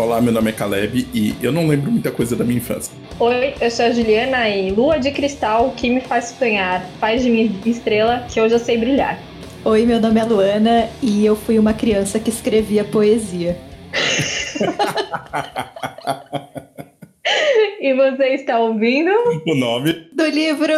Olá, meu nome é Caleb e eu não lembro muita coisa da minha infância. Oi, eu sou a Juliana e lua de cristal que me faz sonhar, faz de mim estrela que hoje eu sei brilhar. Oi, meu nome é Luana e eu fui uma criança que escrevia poesia. e você está ouvindo? O nome do livro!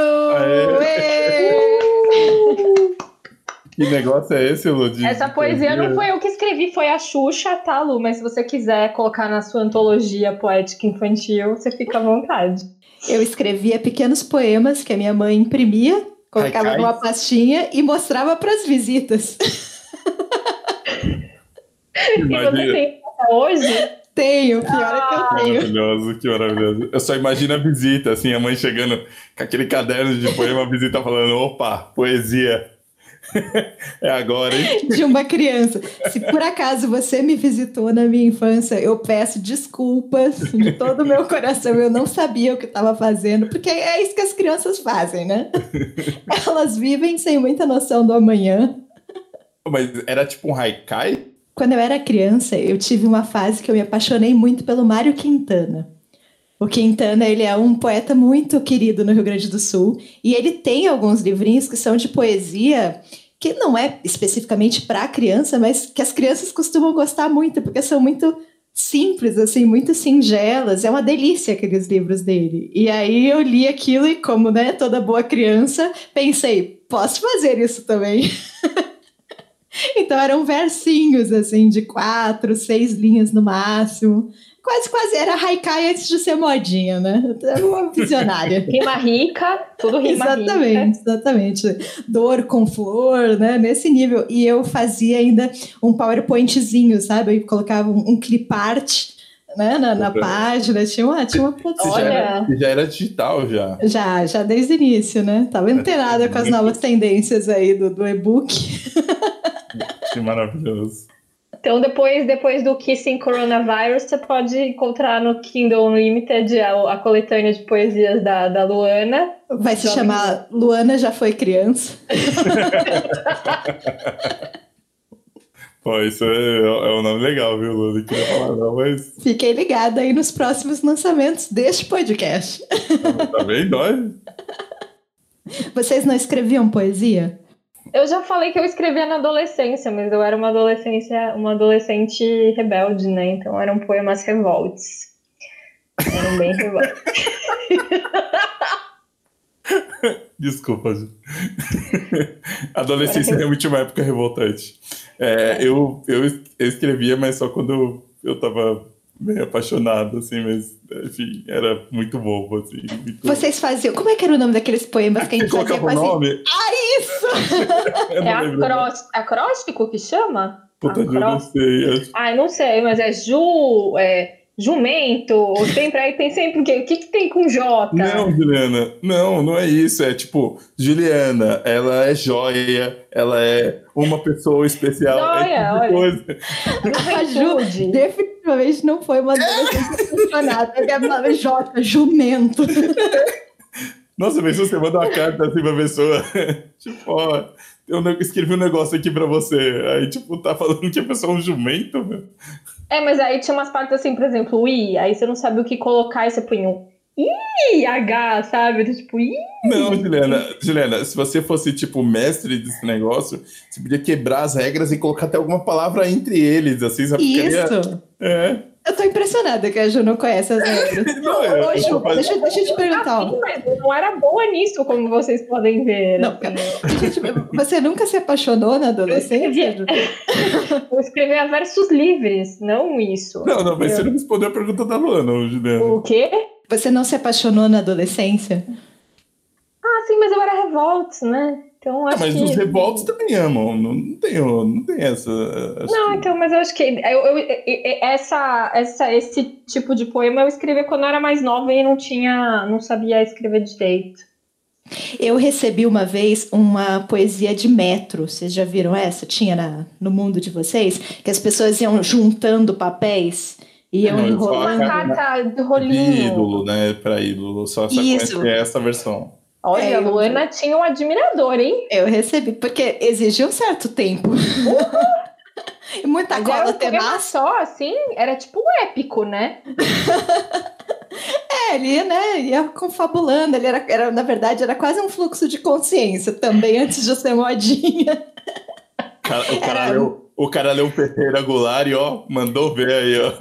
Que negócio é esse, Lu? Essa poesia, não foi eu que escrevi, foi a Xuxa, tá, Lu? Mas se você quiser colocar na sua antologia poética infantil, você fica à vontade. Eu escrevia pequenos poemas que a minha mãe imprimia, colocava Haikai. numa pastinha e mostrava para as visitas. e você tem até hoje? Tenho, pior ah, é que eu tenho. Maravilhoso, que maravilhoso. Eu só imagino a visita, assim, a mãe chegando com aquele caderno de poema, a visita falando, opa, poesia. É agora, hein? De uma criança. Se por acaso você me visitou na minha infância, eu peço desculpas de todo o meu coração. Eu não sabia o que estava fazendo, porque é isso que as crianças fazem, né? Elas vivem sem muita noção do amanhã. Mas era tipo um haikai? Quando eu era criança, eu tive uma fase que eu me apaixonei muito pelo Mário Quintana. O Quintana, ele é um poeta muito querido no Rio Grande do Sul, e ele tem alguns livrinhos que são de poesia que não é especificamente para criança, mas que as crianças costumam gostar muito, porque são muito simples, assim, muito singelas. É uma delícia aqueles livros dele. E aí eu li aquilo e, como né, toda boa criança, pensei, posso fazer isso também. então eram versinhos, assim, de quatro, seis linhas no máximo quase, quase era haikai antes de ser modinha, né? Era uma visionária. rima rica, tudo rima exatamente, rica. Exatamente, Dor com flor, né? Nesse nível. E eu fazia ainda um PowerPointzinho, sabe? Eu colocava um, um clipart né, na, na página, tinha uma, tinha uma produção. Já era, já era digital, já. Já, já desde o início, né? Tava inteirada com as novas tendências aí do, do e-book. Que maravilhoso. Então, depois, depois do Kissing Coronavirus, você pode encontrar no Kindle Unlimited a, a coletânea de poesias da, da Luana. Vai se chamar Luana Já Foi Criança. Pô, isso é, é, um nome legal, viu, Luana? Não queria falar não, mas... Fiquei ligada aí nos próximos lançamentos deste podcast. Tá bem, dói. Vocês não escreviam poesia? Eu já falei que eu escrevia na adolescência, mas eu era uma adolescência, uma adolescente rebelde, né? Então eram poemas revoltes. Eram bem revoltes. Desculpa. Adolescência é realmente uma época revoltante. É, eu, eu, eu escrevia, mas só quando eu tava meio apaixonado, assim, mas, enfim, era muito bobo, assim. Muito... Vocês faziam. Como é que era o nome daqueles poemas que a gente fazia? o nome? Ah, isso! é acrós... acróstico que chama? Puta, eu não sei. Ai, não sei, mas é Ju. É jumento, sempre aí tem sempre o quê? O que, que tem com J? Não, Juliana, não, não é isso. É tipo, Juliana, ela é joia, ela é uma pessoa especial. Joia, é olha. Coisa. A Ju definitivamente não foi uma adolescente. Ela é J, jumento. Nossa, mas você manda uma carta assim pra pessoa, tipo, ó, eu escrevi um negócio aqui pra você. Aí, tipo, tá falando que a pessoa é um jumento, meu. É, mas aí tinha umas partes assim, por exemplo, o I, aí você não sabe o que colocar e você põe um I, H, sabe? Tipo, I. Não, Juliana, Juliana, se você fosse, tipo, mestre desse negócio, você podia quebrar as regras e colocar até alguma palavra entre eles, assim, sabe? Isso. É. Eu tô impressionada que a Ju não conhece as regras. não, eu, Ô, Ju, eu, deixa, deixa eu te perguntar. Eu não era boa nisso, como vocês podem ver. Não, assim. você nunca se apaixonou na adolescência? Eu escrevia versos livres, não isso. Não, não, mas eu... você não respondeu a pergunta da Luana, Juliana. O quê? Você não se apaixonou na adolescência? Ah, sim, mas eu era revolts, né? Então, ah, mas que... os revoltos também amam, não, não, tem, não tem essa. Não, que... então, mas eu acho que eu, eu, essa, essa, esse tipo de poema eu escrevia quando eu era mais nova e não tinha, não sabia escrever direito. Eu recebi uma vez uma poesia de metro. Vocês já viram essa? Tinha na, no mundo de vocês? Que as pessoas iam juntando papéis e iam enrolando. Uma carta de rolinho. De ídolo, né? Para ídolo. Só, só Isso. essa versão. Olha, é, a Luana tinha um admirador, hein? Eu recebi, porque exigia um certo tempo. E muita Mas cola era um tenaz. só, assim, era tipo épico, né? É, ele né, ia confabulando. Ele era, era, na verdade, era quase um fluxo de consciência também, antes de ser modinha. Cara- O cara, leu, o cara leu o Ferreira Goulart e ó, mandou ver aí, ó.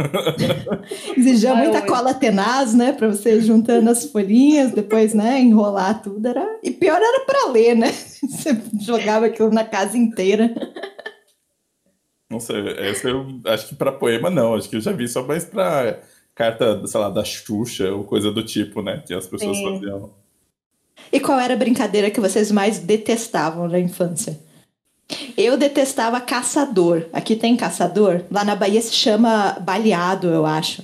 Exigia muita cola tenaz, né? Pra você ir juntando as folhinhas, depois, né, enrolar tudo. Era... E pior era pra ler, né? Você jogava aquilo na casa inteira. Não sei, essa eu acho que pra poema não, acho que eu já vi só mais pra carta, sei lá, da Xuxa ou coisa do tipo, né? Que as pessoas Sim. faziam. E qual era a brincadeira que vocês mais detestavam na infância? Eu detestava caçador. Aqui tem caçador. Lá na Bahia se chama baleado, eu acho.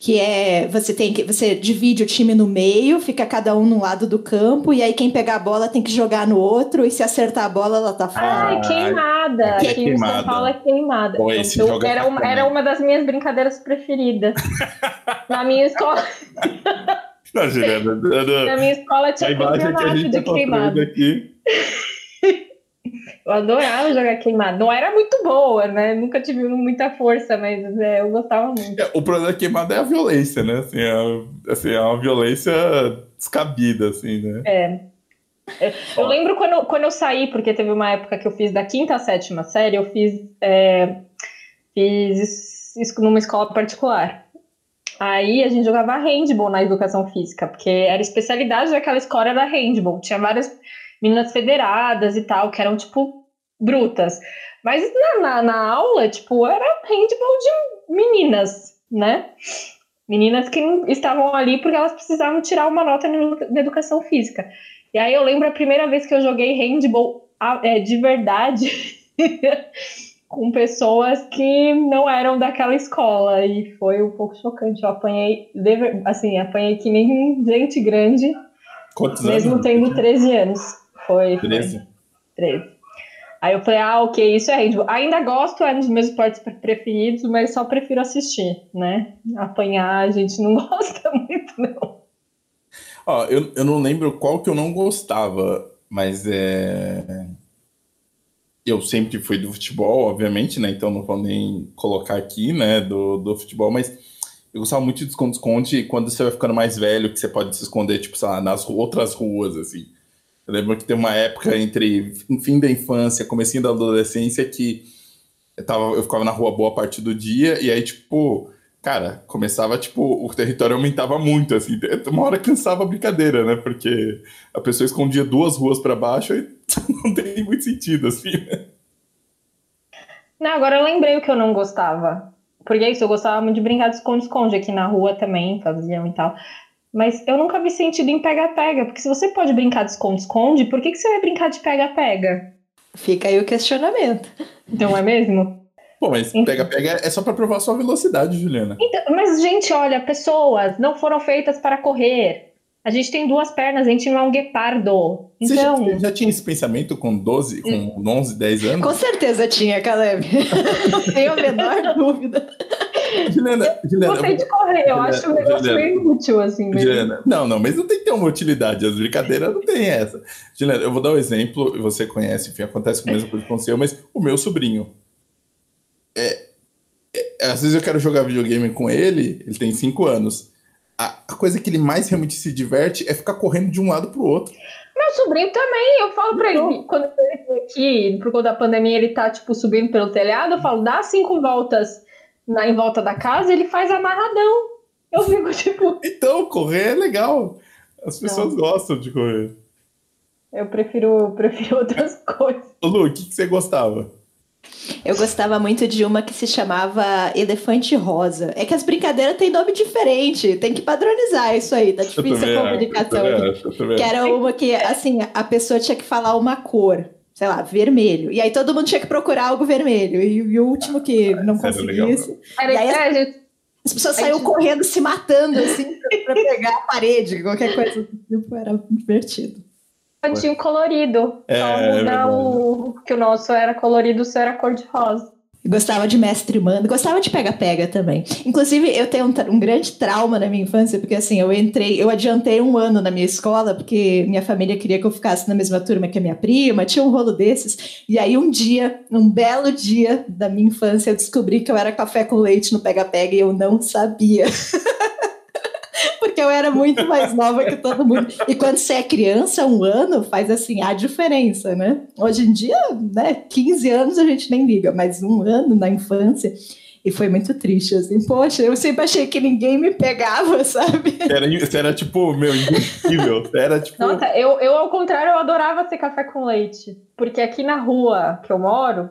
Que é você tem que você divide o time no meio, fica cada um num lado do campo e aí quem pegar a bola tem que jogar no outro e se acertar a bola ela tá fora. Ai, Ah, queimada. aqui é Aqui em queimada. São Paulo é queimada. Pô, Eu- jogo é era, uma, era uma das minhas brincadeiras preferidas. na minha escola, Não, Juliana, na minha escola tinha a imagem que a campeonato gente de tá queimada. aqui. Eu adorava jogar queimada. Não era muito boa, né? Nunca tive muita força, mas é, eu gostava muito. É, O problema da queimada é a violência, né? Assim, é, assim, é uma violência descabida, assim, né? É. Eu lembro quando, quando eu saí, porque teve uma época que eu fiz da quinta à sétima série, eu fiz, é, fiz isso numa escola particular. Aí a gente jogava handball na educação física, porque era especialidade daquela escola era handball. Tinha várias meninas federadas e tal, que eram, tipo, brutas. Mas na, na, na aula, tipo, era handball de meninas, né? Meninas que estavam ali porque elas precisavam tirar uma nota na educação física. E aí eu lembro a primeira vez que eu joguei handball é, de verdade com pessoas que não eram daquela escola. E foi um pouco chocante. Eu apanhei, assim, apanhei que nem gente grande, Quantos mesmo anos? tendo 13 anos. Foi, foi 13? 13. Aí eu falei, ah, ok, isso é handball. Ainda gosto, é um dos meus esportes pre- preferidos, mas só prefiro assistir, né? Apanhar a gente não gosta muito, não. Ó, eu, eu não lembro qual que eu não gostava, mas é. Eu sempre fui do futebol, obviamente, né? Então não vou nem colocar aqui, né, do, do futebol, mas eu gostava muito de esconde-esconde quando você vai ficando mais velho, que você pode se esconder, tipo, sei lá, nas outras ruas, assim. Eu lembro que tem uma época entre fim da infância, comecinho da adolescência, que eu, tava, eu ficava na rua boa parte do dia, e aí, tipo, cara, começava, tipo, o território aumentava muito, assim. Uma hora cansava a brincadeira, né? Porque a pessoa escondia duas ruas para baixo e não tem muito sentido, assim. né? Não, agora eu lembrei o que eu não gostava. Porque é isso, eu gostava muito de brincar de esconde-esconde aqui na rua também, faziam e tal. Mas eu nunca vi sentido em pega-pega, porque se você pode brincar de esconde-esconde, por que, que você vai brincar de pega-pega? Fica aí o questionamento. Não é mesmo? Pô, mas pega-pega é só para provar sua velocidade, Juliana. Então, mas, gente, olha, pessoas não foram feitas para correr. A gente tem duas pernas, a gente não é um guepardo. Você já, Então, você já tinha esse pensamento com 12, com 11, 10 anos? Com certeza tinha, Caleb. Não tenho a menor dúvida. Juliana, Juliana, gostei de correr, eu acho um negócio Juliana. meio útil, assim. mesmo. Juliana, não, não, mas não tem que ter uma utilidade, as brincadeiras não tem essa. Juliana, eu vou dar um exemplo, você conhece, enfim, acontece com a mesma coisa o seu, mas o meu sobrinho. É, é, às vezes eu quero jogar videogame com ele, ele tem 5 anos. A, a coisa que ele mais realmente se diverte é ficar correndo de um lado pro outro. Meu sobrinho também, eu falo pra ele, quando ele vem aqui, por conta da pandemia, ele tá, tipo, subindo pelo telhado, eu falo, dá cinco voltas na, em volta da casa, ele faz amarradão. Eu fico, tipo, Então, correr é legal. As pessoas gostam de correr. eu prefiro, prefiro outras coisas. Ô, Lu, o que, que você gostava? Eu gostava muito de uma que se chamava Elefante Rosa. É que as brincadeiras têm nome diferente, tem que padronizar isso aí, tá Eu difícil a comunicação acho, Que era uma que, assim, a pessoa tinha que falar uma cor, sei lá, vermelho. E aí todo mundo tinha que procurar algo vermelho. E, e o último que não Isso era legal, conseguisse, Era, E aí as- é, gente, as pessoas Aí saíam tinha- correndo, se matando, assim, pra, pra pegar a parede, qualquer coisa do tipo, era divertido. tinha um colorido. É, Só é muda verdade. o que o nosso era colorido, o seu era cor de rosa. Gostava de mestre mando, gostava de pega-pega também. Inclusive, eu tenho um, um, grande trauma na minha infância, porque assim, eu entrei, eu adiantei um ano na minha escola, porque minha família queria que eu ficasse na mesma turma que a minha prima, tinha um rolo desses. E aí, um dia, um belo dia da minha infância, eu descobri que eu era café com leite no pega-pega e eu não sabia. porque eu era muito mais nova que todo mundo. E quando você é criança, um ano faz assim a diferença, né? Hoje em dia, né, 15 anos a gente nem liga, mas um ano na infância. E foi muito triste, assim. Poxa, eu sempre achei que ninguém me pegava, sabe? Era, você era tipo, meu, impossível. Era tipo. Nossa, eu, eu, ao contrário, eu adorava ser café com leite. Porque aqui na rua que eu moro,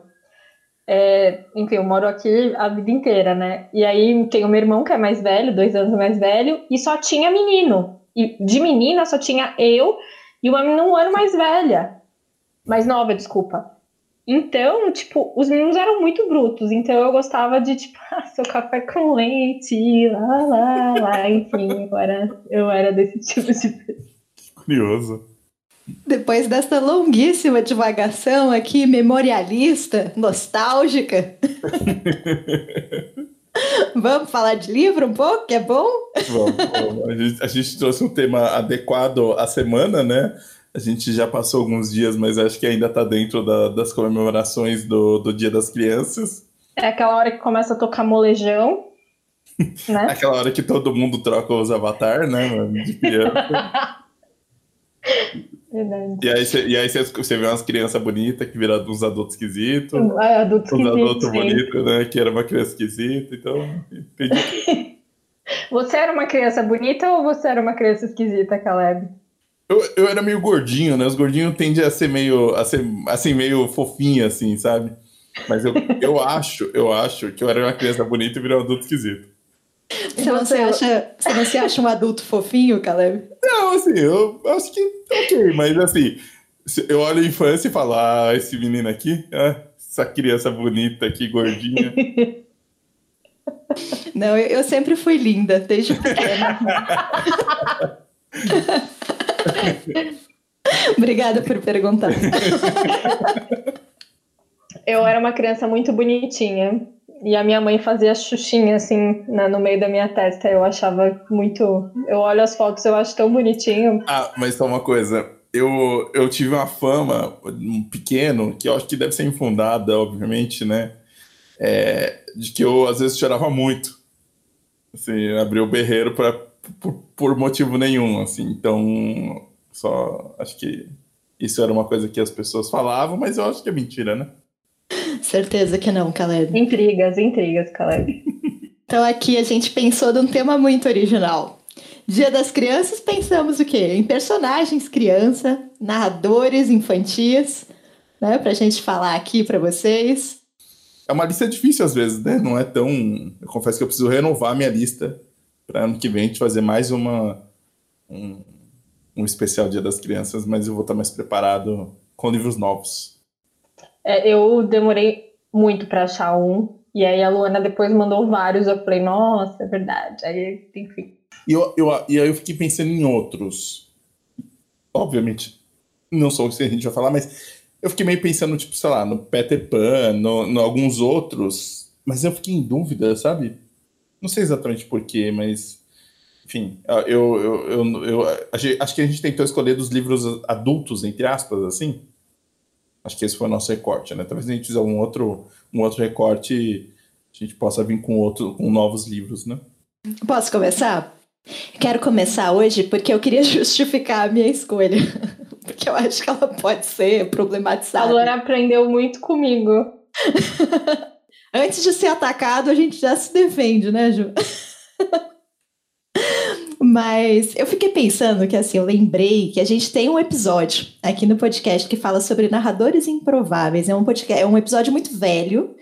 é, enfim, eu moro aqui a vida inteira, né? E aí tem o meu irmão que é mais velho, dois anos mais velho, e só tinha menino. E de menina só tinha eu e uma menina um ano mais velha. Mais nova, desculpa. Então, tipo, os meninos eram muito brutos, então eu gostava de, tipo, ah, seu café com leite, lá, lá, lá, enfim, eu era, eu era desse tipo de pessoa. Curioso. Depois dessa longuíssima divagação aqui, memorialista, nostálgica. vamos falar de livro um pouco, que é bom? Vamos, vamos. A, gente, a, gente, trouxe um tema adequado à semana, né? A gente já passou alguns dias, mas acho que ainda está dentro da, das comemorações do, do Dia das Crianças. É aquela hora que começa a tocar molejão. Né? Aquela hora que todo mundo troca os avatar, né? De criança. Verdade. E aí, cê, e aí cê, você vê umas crianças bonitas que viram uns adultos esquisitos. Ah, adultos uns esquisitos. adultos bonitos, né? Que era uma criança esquisita, então. Entendi. você era uma criança bonita ou você era uma criança esquisita, Caleb? Eu, eu era meio gordinho, né? Os gordinhos tendem a ser meio, a ser, assim, meio fofinho, assim, sabe? Mas eu, eu acho, eu acho que eu era uma criança bonita e virei um adulto esquisito. Você não, se acha, você não se acha um adulto fofinho, Caleb? Não, assim, eu acho que ok, mas assim, eu olho a infância e falo, ah, esse menino aqui, ah, essa criança bonita aqui, gordinha. Não, eu, eu sempre fui linda, desde pequena. Obrigada por perguntar. Eu era uma criança muito bonitinha. E a minha mãe fazia xuxinha assim na, no meio da minha testa. Eu achava muito. Eu olho as fotos, eu acho tão bonitinho. Ah, mas só uma coisa. Eu, eu tive uma fama um pequeno, que eu acho que deve ser infundada, obviamente, né? É, de que eu às vezes chorava muito. Assim, abri o berreiro pra, por, por motivo nenhum, assim. Então, só acho que isso era uma coisa que as pessoas falavam, mas eu acho que é mentira, né? Certeza que não, Caleb. Intrigas, intrigas, Caleb. então aqui a gente pensou num tema muito original. Dia das Crianças, pensamos o quê? Em personagens criança, narradores infantis, né? Pra gente falar aqui para vocês. É uma lista difícil às vezes, né? Não é tão. Eu confesso que eu preciso renovar minha lista para ano que vem a gente fazer mais uma. Um, um especial Dia das Crianças, mas eu vou estar mais preparado com livros novos. É, eu demorei muito para achar um. E aí a Luana depois mandou vários. Eu falei, nossa, é verdade. Aí, enfim. E, eu, eu, e aí eu fiquei pensando em outros. Obviamente, não sou o que a gente vai falar, mas eu fiquei meio pensando, tipo, sei lá, no Peter Pan, no, alguns outros. Mas eu fiquei em dúvida, sabe? Não sei exatamente porquê, mas. Enfim, eu, eu, eu, eu, acho que a gente tentou escolher dos livros adultos, entre aspas, assim. Acho que esse foi o nosso recorte, né? Talvez a gente fizer um outro, um outro recorte a gente possa vir com outro, com novos livros, né? Posso começar? Quero começar hoje porque eu queria justificar a minha escolha. porque eu acho que ela pode ser problematizada. A Luana aprendeu muito comigo. Antes de ser atacado, a gente já se defende, né, Ju? Mas eu fiquei pensando que assim, eu lembrei que a gente tem um episódio aqui no podcast que fala sobre narradores improváveis. É um podcast, é um episódio muito velho.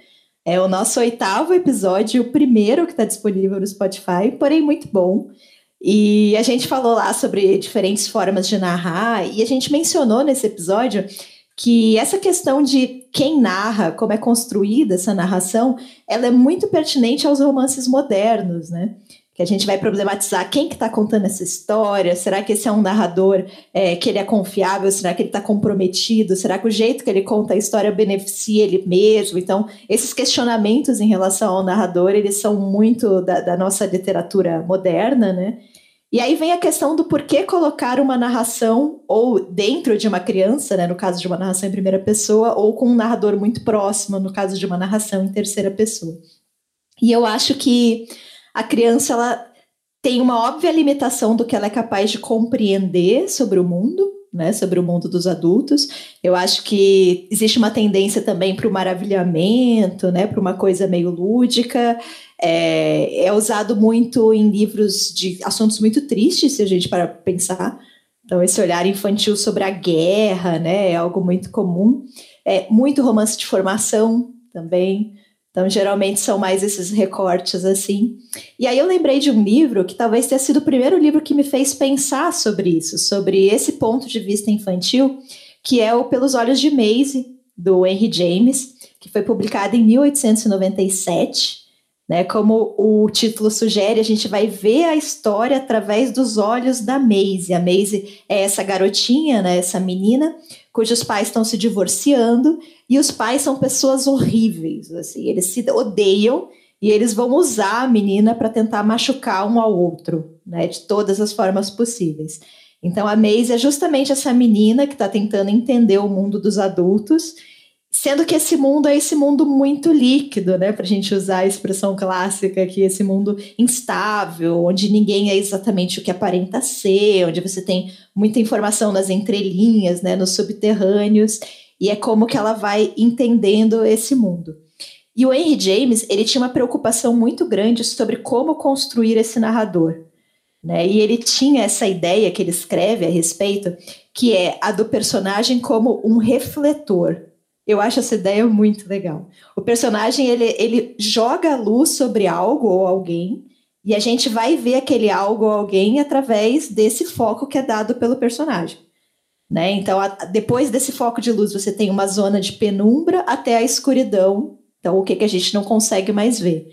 É o nosso oitavo episódio, o primeiro que está disponível no Spotify, porém muito bom. E a gente falou lá sobre diferentes formas de narrar, e a gente mencionou nesse episódio que essa questão de quem narra, como é construída essa narração, ela é muito pertinente aos romances modernos, né? Que a gente vai problematizar quem que está contando essa história, será que esse é um narrador é, que ele é confiável, será que ele está comprometido, será que o jeito que ele conta a história beneficia ele mesmo? Então, esses questionamentos em relação ao narrador, eles são muito da, da nossa literatura moderna, né? E aí vem a questão do porquê colocar uma narração ou dentro de uma criança, né, no caso de uma narração em primeira pessoa, ou com um narrador muito próximo, no caso de uma narração em terceira pessoa. E eu acho que a criança ela tem uma óbvia limitação do que ela é capaz de compreender sobre o mundo, né, sobre o mundo dos adultos. Eu acho que existe uma tendência também para o maravilhamento, né, para uma coisa meio lúdica. É, é, usado muito em livros de assuntos muito tristes, se a gente para pensar. Então, esse olhar infantil sobre a guerra, né, é algo muito comum. É muito romance de formação também. Então, geralmente são mais esses recortes assim. E aí eu lembrei de um livro que talvez tenha sido o primeiro livro que me fez pensar sobre isso, sobre esse ponto de vista infantil, que é o Pelos Olhos de Maisie, do Henry James, que foi publicado em 1897. Né, como o título sugere, a gente vai ver a história através dos olhos da Maisie. A Maisie é essa garotinha, né, essa menina, cujos pais estão se divorciando e os pais são pessoas horríveis, assim, eles se odeiam e eles vão usar a menina para tentar machucar um ao outro, né, de todas as formas possíveis. Então a Maisie é justamente essa menina que está tentando entender o mundo dos adultos, sendo que esse mundo é esse mundo muito líquido, né, para a gente usar a expressão clássica que esse mundo instável, onde ninguém é exatamente o que aparenta ser, onde você tem muita informação nas entrelinhas, né, nos subterrâneos. E é como que ela vai entendendo esse mundo. E o Henry James, ele tinha uma preocupação muito grande sobre como construir esse narrador. Né? E ele tinha essa ideia que ele escreve a respeito, que é a do personagem como um refletor. Eu acho essa ideia muito legal. O personagem ele, ele joga a luz sobre algo ou alguém, e a gente vai ver aquele algo ou alguém através desse foco que é dado pelo personagem. Né? Então, a, depois desse foco de luz, você tem uma zona de penumbra até a escuridão. Então, o que, que a gente não consegue mais ver.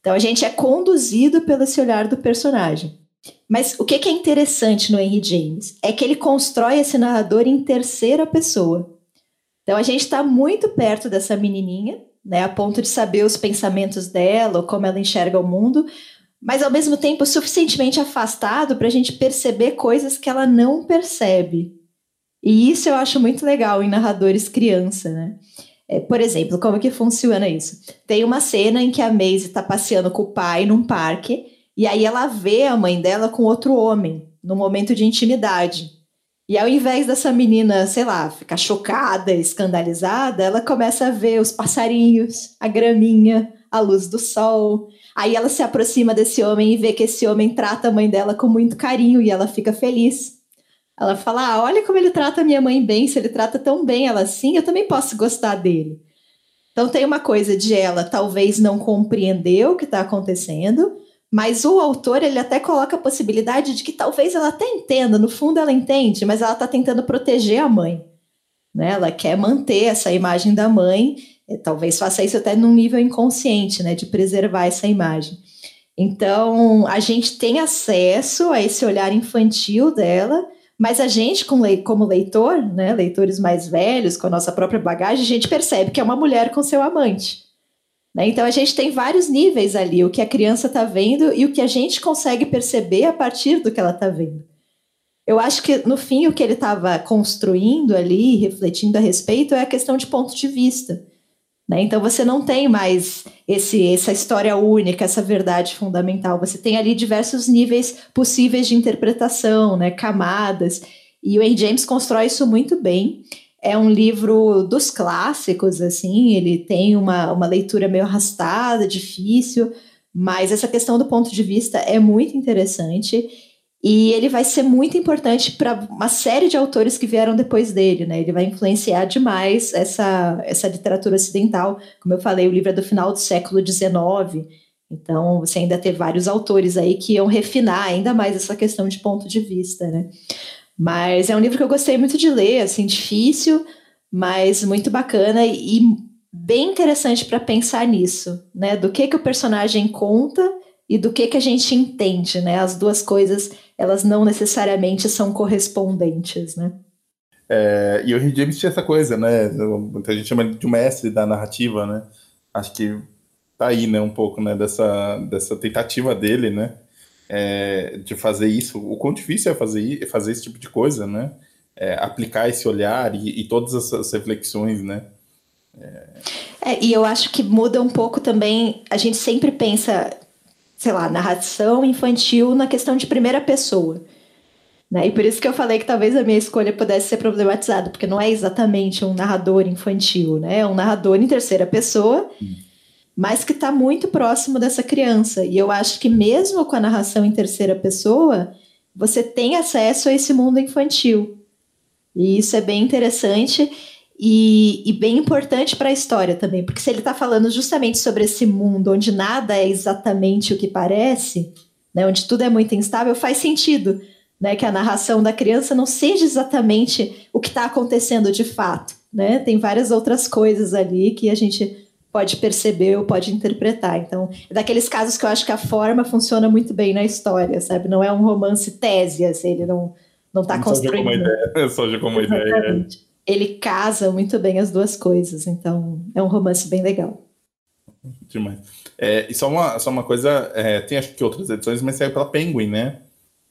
Então, a gente é conduzido pelo esse olhar do personagem. Mas o que, que é interessante no Henry James é que ele constrói esse narrador em terceira pessoa. Então, a gente está muito perto dessa menininha, né, a ponto de saber os pensamentos dela, ou como ela enxerga o mundo, mas ao mesmo tempo suficientemente afastado para a gente perceber coisas que ela não percebe. E isso eu acho muito legal em narradores criança, né? É, por exemplo, como que funciona isso? Tem uma cena em que a Maisie está passeando com o pai num parque e aí ela vê a mãe dela com outro homem, no momento de intimidade. E ao invés dessa menina, sei lá, ficar chocada, escandalizada, ela começa a ver os passarinhos, a graminha, a luz do sol. Aí ela se aproxima desse homem e vê que esse homem trata a mãe dela com muito carinho e ela fica feliz. Ela fala: ah, olha como ele trata minha mãe bem, se ele trata tão bem ela assim, eu também posso gostar dele. Então tem uma coisa de ela talvez não compreender o que está acontecendo, mas o autor ele até coloca a possibilidade de que talvez ela até entenda, no fundo ela entende, mas ela está tentando proteger a mãe. Né? Ela quer manter essa imagem da mãe, talvez faça isso até num nível inconsciente, né? de preservar essa imagem. Então a gente tem acesso a esse olhar infantil dela mas a gente, como leitor, né, leitores mais velhos, com a nossa própria bagagem, a gente percebe que é uma mulher com seu amante. Né? Então a gente tem vários níveis ali, o que a criança está vendo e o que a gente consegue perceber a partir do que ela está vendo. Eu acho que, no fim, o que ele estava construindo ali, refletindo a respeito, é a questão de ponto de vista. Né? Então você não tem mais esse, essa história única, essa verdade fundamental. Você tem ali diversos níveis possíveis de interpretação, né? camadas. E o Henry James constrói isso muito bem. É um livro dos clássicos, assim, ele tem uma, uma leitura meio arrastada, difícil, mas essa questão do ponto de vista é muito interessante. E ele vai ser muito importante para uma série de autores que vieram depois dele, né? Ele vai influenciar demais essa, essa literatura ocidental. Como eu falei, o livro é do final do século XIX, então você ainda tem vários autores aí que iam refinar ainda mais essa questão de ponto de vista, né? Mas é um livro que eu gostei muito de ler, assim, difícil, mas muito bacana e bem interessante para pensar nisso, né? Do que que o personagem conta e do que que a gente entende, né? As duas coisas, elas não necessariamente são correspondentes, né? É, e o Henry James tinha essa coisa, né? Muita gente chama de mestre da narrativa, né? Acho que tá aí, né, um pouco, né, dessa, dessa tentativa dele, né? É, de fazer isso. O quão difícil é fazer, fazer esse tipo de coisa, né? É, aplicar esse olhar e, e, todas essas reflexões, né? É, e eu acho que muda um pouco também. A gente sempre pensa, sei lá, narração infantil na questão de primeira pessoa. Né? E por isso que eu falei que talvez a minha escolha pudesse ser problematizada, porque não é exatamente um narrador infantil, né? É um narrador em terceira pessoa, mas que está muito próximo dessa criança. E eu acho que mesmo com a narração em terceira pessoa, você tem acesso a esse mundo infantil. E isso é bem interessante e, e bem importante para a história também, porque se ele está falando justamente sobre esse mundo onde nada é exatamente o que parece, né, onde tudo é muito instável, faz sentido né, que a narração da criança não seja exatamente o que está acontecendo de fato. Né? Tem várias outras coisas ali que a gente pode perceber ou pode interpretar. Então, é daqueles casos que eu acho que a forma funciona muito bem na história, sabe? Não é um romance tese, assim, ele não não está construindo. Só ideia, só como ideia. Ele casa muito bem as duas coisas, então é um romance bem legal. Demais. É, e só uma, só uma coisa, é, tem acho que outras edições, mas saiu pela Penguin, né?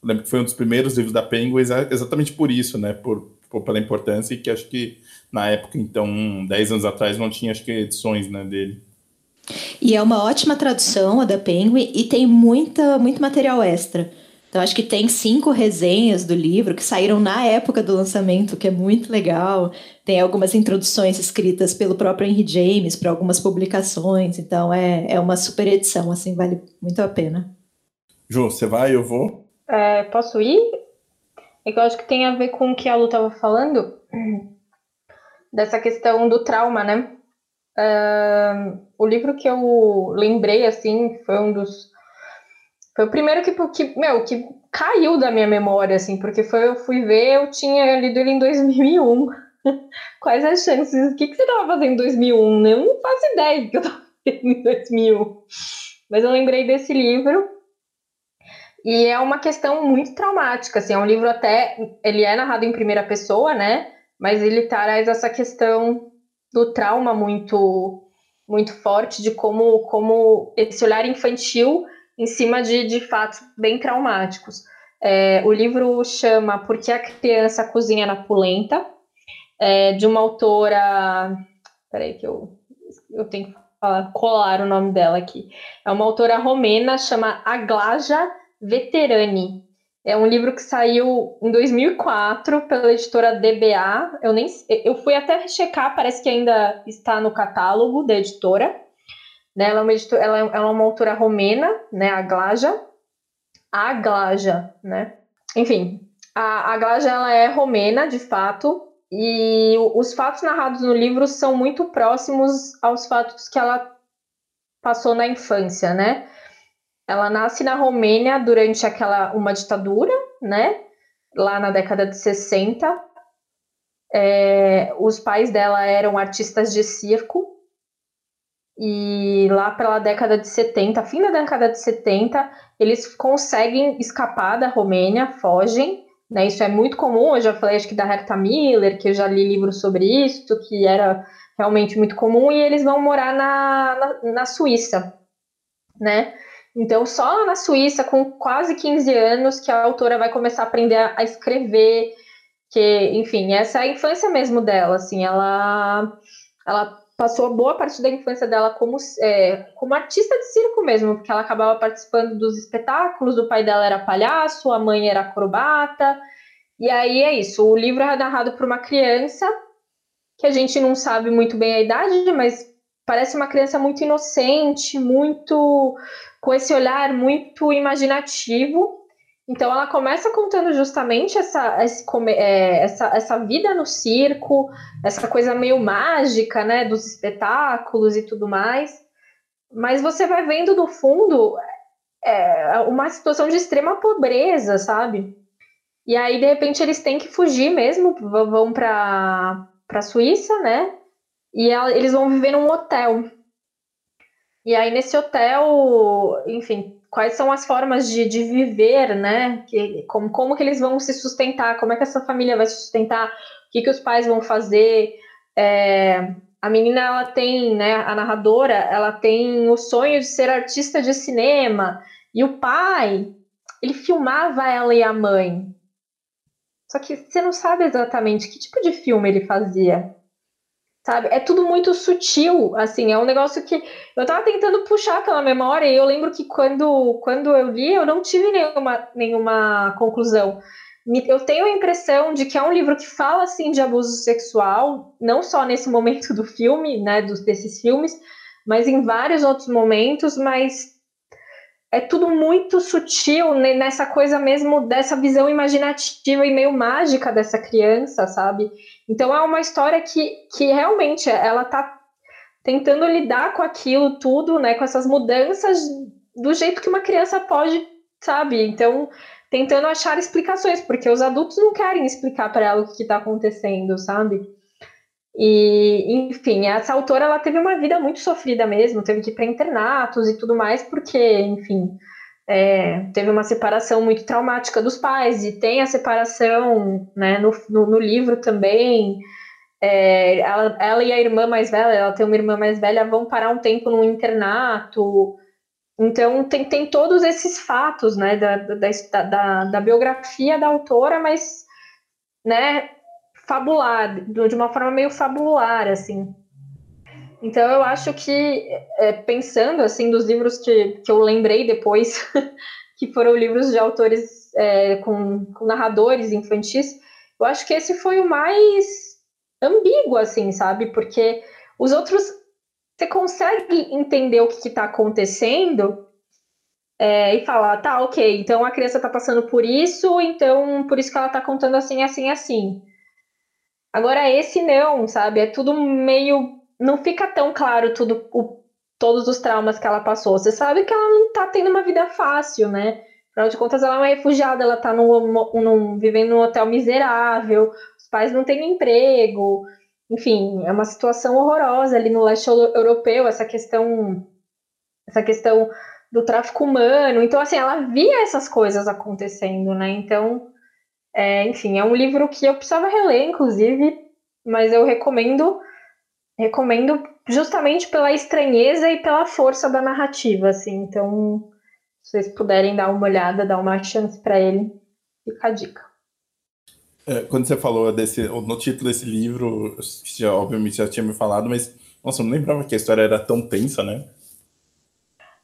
Eu lembro que foi um dos primeiros livros da Penguin, exatamente por isso, né? Por, por, pela importância, e que acho que na época, então, 10 anos atrás, não tinha acho que edições né, dele. E é uma ótima tradução a da Penguin e tem muita, muito material extra. Então, acho que tem cinco resenhas do livro que saíram na época do lançamento, que é muito legal. Tem algumas introduções escritas pelo próprio Henry James para algumas publicações. Então, é, é uma super edição, assim, vale muito a pena. Ju, você vai? Eu vou? É, posso ir? É que eu acho que tem a ver com o que a Lu estava falando, dessa questão do trauma, né? Uh, o livro que eu lembrei, assim, foi um dos. Foi o primeiro que, que, meu, que caiu da minha memória, assim, porque foi, eu fui ver, eu tinha lido ele em 2001. Quais as chances? O que, que você estava fazendo em 2001? Eu não faço ideia do que eu estava fazendo em 2001. Mas eu lembrei desse livro e é uma questão muito traumática, assim, é um livro até, ele é narrado em primeira pessoa, né? Mas ele traz essa questão do trauma muito muito forte de como como esse olhar infantil em cima de, de fatos bem traumáticos. É, o livro chama Por que a criança cozinha na polenta, é, de uma autora. Peraí, que eu, eu tenho que falar, colar o nome dela aqui. É uma autora romena, chama Aglaja Veterani. É um livro que saiu em 2004 pela editora DBA. Eu nem eu fui até checar, parece que ainda está no catálogo da editora. Né? Ela, é uma editora, ela, é, ela é uma autora romena, né? A Glaja. A Glaja, né? Enfim, a, a Glaja ela é romena, de fato, e os fatos narrados no livro são muito próximos aos fatos que ela passou na infância, né? Ela nasce na Romênia durante aquela uma ditadura, né? Lá na década de 60. É, os pais dela eram artistas de circo. E lá pela década de 70, fim da década de 70, eles conseguem escapar da Romênia, fogem. Né? Isso é muito comum. Eu já falei, acho que da Herta Miller, que eu já li livros sobre isso, que era realmente muito comum. E eles vão morar na, na, na Suíça, né? Então, só na Suíça, com quase 15 anos, que a autora vai começar a aprender a escrever, que, enfim, essa é a infância mesmo dela, assim, ela, ela passou boa parte da infância dela como, é, como artista de circo mesmo, porque ela acabava participando dos espetáculos, o pai dela era palhaço, a mãe era acrobata, e aí é isso, o livro é narrado por uma criança, que a gente não sabe muito bem a idade, mas parece uma criança muito inocente, muito com esse olhar muito imaginativo. Então ela começa contando justamente essa, esse, é, essa, essa vida no circo, essa coisa meio mágica, né, dos espetáculos e tudo mais. Mas você vai vendo no fundo é, uma situação de extrema pobreza, sabe? E aí de repente eles têm que fugir mesmo, vão para para Suíça, né? E ela, eles vão viver num hotel. E aí, nesse hotel, enfim, quais são as formas de, de viver, né? Que, como, como que eles vão se sustentar, como é que essa família vai se sustentar, o que, que os pais vão fazer. É, a menina, ela tem, né, a narradora, ela tem o sonho de ser artista de cinema, e o pai, ele filmava ela e a mãe. Só que você não sabe exatamente que tipo de filme ele fazia sabe? É tudo muito sutil, assim, é um negócio que eu tava tentando puxar pela memória e eu lembro que quando, quando eu li, eu não tive nenhuma, nenhuma conclusão. Eu tenho a impressão de que é um livro que fala, assim, de abuso sexual, não só nesse momento do filme, né, dos, desses filmes, mas em vários outros momentos, mas é tudo muito sutil né, nessa coisa mesmo dessa visão imaginativa e meio mágica dessa criança, sabe? Então é uma história que, que realmente ela tá tentando lidar com aquilo tudo, né, com essas mudanças do jeito que uma criança pode, sabe? Então, tentando achar explicações, porque os adultos não querem explicar para ela o que está acontecendo, sabe? E, enfim, essa autora ela teve uma vida muito sofrida mesmo, teve que ir para internatos e tudo mais, porque, enfim, é, teve uma separação muito traumática dos pais, e tem a separação né, no, no, no livro também. É, ela, ela, e a irmã mais velha, ela tem uma irmã mais velha, vão parar um tempo num internato. Então, tem, tem todos esses fatos né, da, da, da, da biografia da autora, mas né, fabular, de uma forma meio fabular, assim. Então eu acho que é, pensando assim dos livros que, que eu lembrei depois, que foram livros de autores é, com, com, narradores infantis, eu acho que esse foi o mais ambíguo, assim, sabe? Porque os outros você consegue entender o que está acontecendo é, e falar, tá, ok, então a criança está passando por isso, então por isso que ela está contando assim, assim, assim. Agora esse não, sabe? É tudo meio não fica tão claro tudo, o, todos os traumas que ela passou. Você sabe que ela não tá tendo uma vida fácil, né? Afinal de contas, ela é uma refugiada, ela tá num, num, vivendo num hotel miserável, os pais não têm emprego, enfim, é uma situação horrorosa ali no leste europeu, essa questão, essa questão do tráfico humano. Então, assim, ela via essas coisas acontecendo, né? Então, é, enfim, é um livro que eu precisava reler, inclusive, mas eu recomendo recomendo justamente pela estranheza e pela força da narrativa, assim. Então, se vocês puderem dar uma olhada, dar uma chance para ele, fica a dica. É, quando você falou desse, no título desse livro, já, obviamente já tinha me falado, mas nossa, eu não lembrava que a história era tão tensa, né?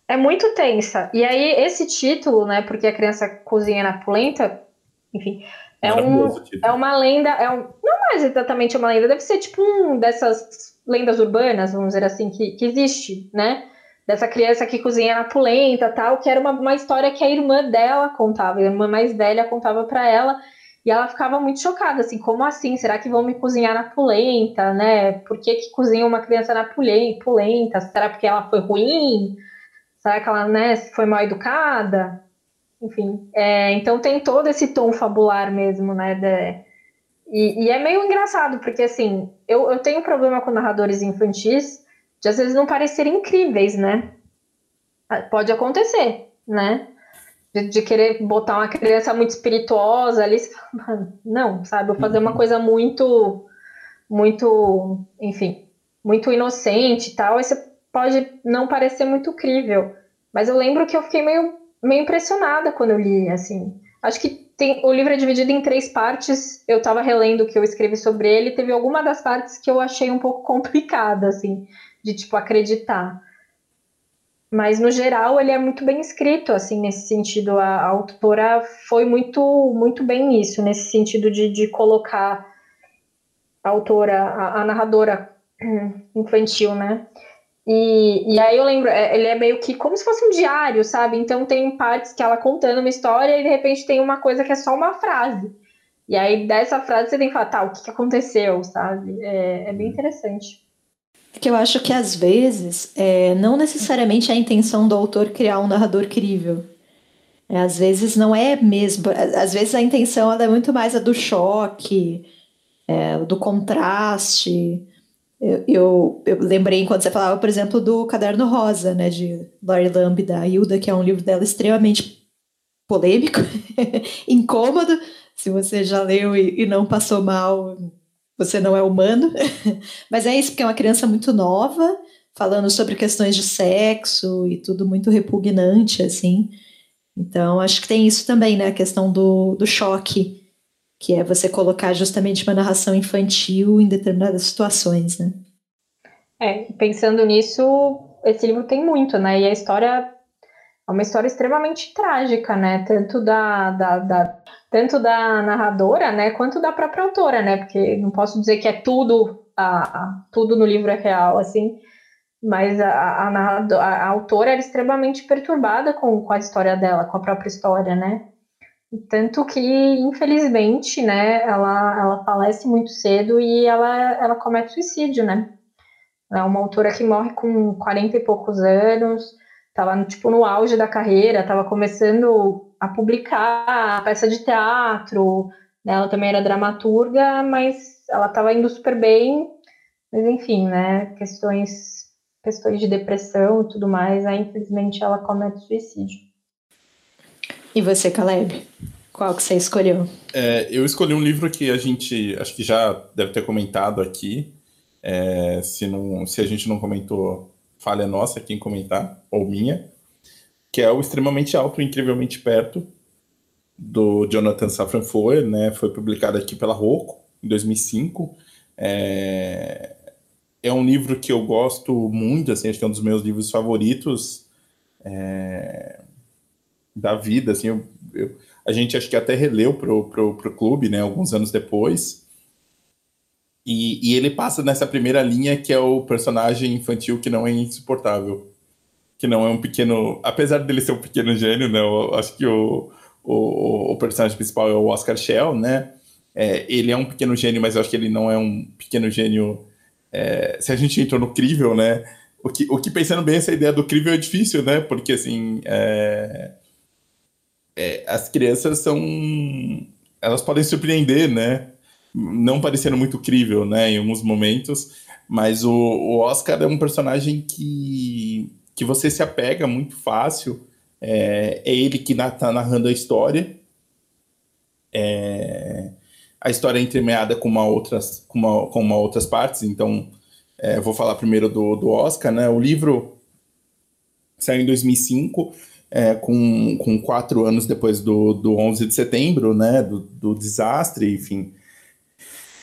É muito tensa. E aí, esse título, né? Porque a criança cozinha na polenta, enfim, é, um, é uma lenda. É um, não mais exatamente uma lenda, deve ser tipo um dessas lendas urbanas, vamos dizer assim, que, que existe, né? Dessa criança que cozinha na polenta tal, que era uma, uma história que a irmã dela contava, a irmã mais velha contava para ela, e ela ficava muito chocada, assim, como assim? Será que vão me cozinhar na polenta, né? Por que, que cozinha uma criança na polenta? Será porque ela foi ruim? Será que ela, né, foi mal educada? Enfim, é, então tem todo esse tom fabular mesmo, né? De, e, e, é meio engraçado, porque assim, eu, eu tenho problema com narradores infantis de às vezes não parecerem incríveis, né? Ah, pode acontecer, né? De, de querer botar uma criança muito espirituosa ali, não, sabe? Vou fazer uma uhum. coisa muito, muito, enfim, muito inocente e tal, aí você pode não parecer muito crível. Mas eu lembro que eu fiquei meio, meio impressionada quando eu li, assim. Acho que tem, o livro é dividido em três partes. Eu estava relendo o que eu escrevi sobre ele. Teve alguma das partes que eu achei um pouco complicada, assim, de tipo acreditar. Mas no geral ele é muito bem escrito, assim, nesse sentido. A, a autora foi muito, muito bem nisso, nesse sentido de, de colocar a autora, a, a narradora infantil, né? E, e aí eu lembro, é, ele é meio que como se fosse um diário, sabe? Então tem partes que ela contando uma história e de repente tem uma coisa que é só uma frase. E aí dessa frase você tem que falar, tá, o que, que aconteceu, sabe? É, é bem interessante. Porque eu acho que às vezes é, não necessariamente é a intenção do autor criar um narrador crível. É, às vezes não é mesmo. Às vezes a intenção é muito mais a do choque, é, do contraste. Eu, eu, eu, lembrei enquanto você falava, por exemplo, do Caderno Rosa, né, de Lori Lamb, da Hilda, que é um livro dela extremamente polêmico, incômodo. Se você já leu e, e não passou mal, você não é humano. Mas é isso, porque é uma criança muito nova, falando sobre questões de sexo e tudo muito repugnante, assim. Então, acho que tem isso também, né? A questão do, do choque que é você colocar justamente uma narração infantil em determinadas situações, né? É, pensando nisso, esse livro tem muito, né? E a história é uma história extremamente trágica, né? Tanto da, da, da, tanto da narradora, né? Quanto da própria autora, né? Porque não posso dizer que é tudo, a, tudo no livro é real, assim. Mas a, a, a, a autora era extremamente perturbada com, com a história dela, com a própria história, né? Tanto que, infelizmente, né, ela, ela falece muito cedo e ela, ela comete suicídio, né? É uma autora que morre com 40 e poucos anos, estava tipo, no auge da carreira, estava começando a publicar peça de teatro, né? ela também era dramaturga, mas ela estava indo super bem, mas enfim, né, questões, questões de depressão e tudo mais, aí infelizmente ela comete suicídio. E você, Caleb? Qual que você escolheu? É, eu escolhi um livro que a gente acho que já deve ter comentado aqui. É, se, não, se a gente não comentou, falha nossa quem comentar, ou minha, que é o Extremamente Alto e Incrivelmente Perto, do Jonathan Safran Foer, né? Foi publicado aqui pela Rocco, em 2005. É, é um livro que eu gosto muito, assim, acho que é um dos meus livros favoritos. É, da vida, assim, eu, eu, a gente acho que até releu pro, pro, pro clube, né, alguns anos depois, e, e, ele passa nessa primeira linha que é o personagem infantil que não é insuportável, que não é um pequeno, apesar dele ser um pequeno gênio, né, eu acho que o, o, o personagem principal é o Oscar Shell, né, é, ele é um pequeno gênio, mas eu acho que ele não é um pequeno gênio, é, se a gente entrou no crível, né, o que, o que pensando bem, essa ideia do crível é difícil, né, porque assim, é, é, as crianças são. Elas podem surpreender, né? Não parecendo muito crível, né? Em alguns momentos. Mas o, o Oscar é um personagem que, que você se apega muito fácil. É, é ele que está narrando a história. É, a história é entremeada com uma outras, com uma, com uma outras partes. Então, é, vou falar primeiro do, do Oscar, né? O livro saiu em 2005 é, com, com quatro anos depois do, do 11 de setembro, né, do, do desastre, enfim.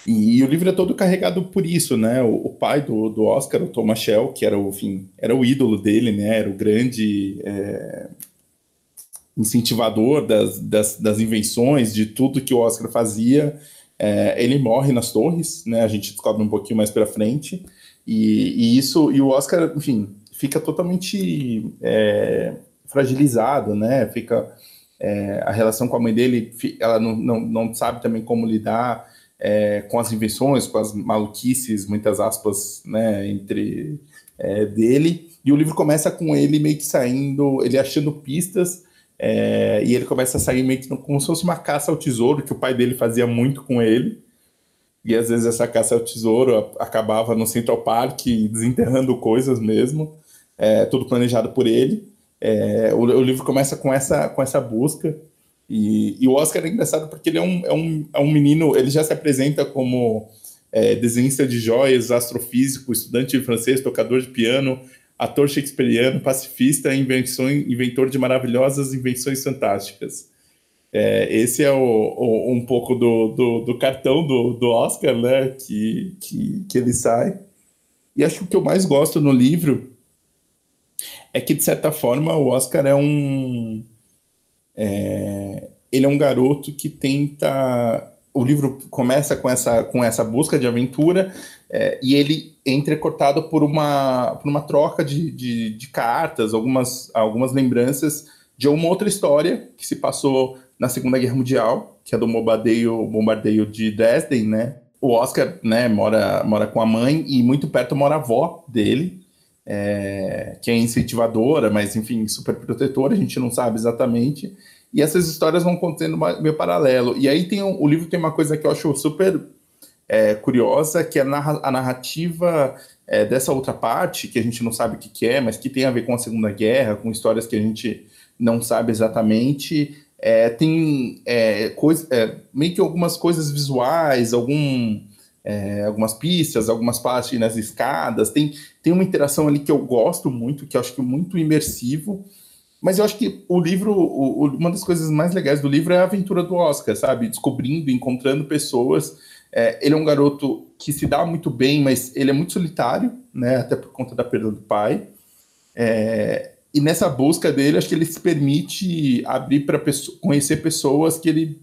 E, e, o livro é todo carregado por isso, né? O, o, pai do, do Oscar, o Thomas Shell, que era o, enfim, era o ídolo dele, né? Era o grande é, incentivador das, das, das, invenções, de tudo que o Oscar fazia. É, ele morre nas torres, né? A gente descobre um pouquinho mais para frente. E, e, isso, e o Oscar, enfim, fica totalmente é, fragilizado, né? Fica é, a relação com a mãe dele, ela não, não, não sabe também como lidar é, com as invenções, com as maluquices, muitas aspas, né, entre é, dele. E o livro começa com ele meio que saindo, ele achando pistas, é, e ele começa a sair meio que como se fosse uma caça ao tesouro, que o pai dele fazia muito com ele. E às vezes essa caça ao tesouro acabava no Central Park desenterrando coisas mesmo, é, tudo planejado por ele. É, o, o, livro começa com essa, com essa busca. E, e, o Oscar é engraçado porque ele é um, é, um, é um menino, ele já se apresenta como é, desenhista de joias, astrofísico, estudante de francês, tocador de piano, ator shakespeariano, pacifista, invenções, inventor de maravilhosas invenções fantásticas. É, esse é o, o, um pouco do, do, do cartão do, do, Oscar, né, que, que, que ele sai. E acho que o que eu mais gosto no livro é que, de certa forma, o Oscar é um. É, ele é um garoto que tenta. O livro começa com essa, com essa busca de aventura é, e ele é entrecortado por uma, por uma troca de, de, de, cartas, algumas, algumas lembranças de uma outra história que se passou na Segunda Guerra Mundial, que é do bombardeio, bombardeio de Dresden, né? O Oscar né, mora, mora com a mãe e muito perto mora a avó dele, é, que é incentivadora, mas enfim, super protetora, a gente não sabe exatamente. E essas histórias vão contendo meu paralelo. E aí tem um, o livro tem uma coisa que eu acho super é, curiosa, que é a narrativa é, dessa outra parte, que a gente não sabe o que, que, é, mas que tem a ver com a Segunda Guerra, com histórias que a gente não sabe exatamente. É, tem é, coisa, é, meio que algumas coisas visuais, algum, é, algumas pistas, algumas partes nas escadas. Tem, tem uma interação ali que eu gosto muito, que eu acho que é muito imersivo. Mas eu acho que o livro, o, uma das coisas mais legais do livro é a aventura do Oscar, sabe? Descobrindo, encontrando pessoas é, ele é um garoto que se dá muito bem, mas ele é muito solitário, né? Até por conta da perda do pai. É, e nessa busca dele, acho que ele se permite abrir para conhecer pessoas que ele,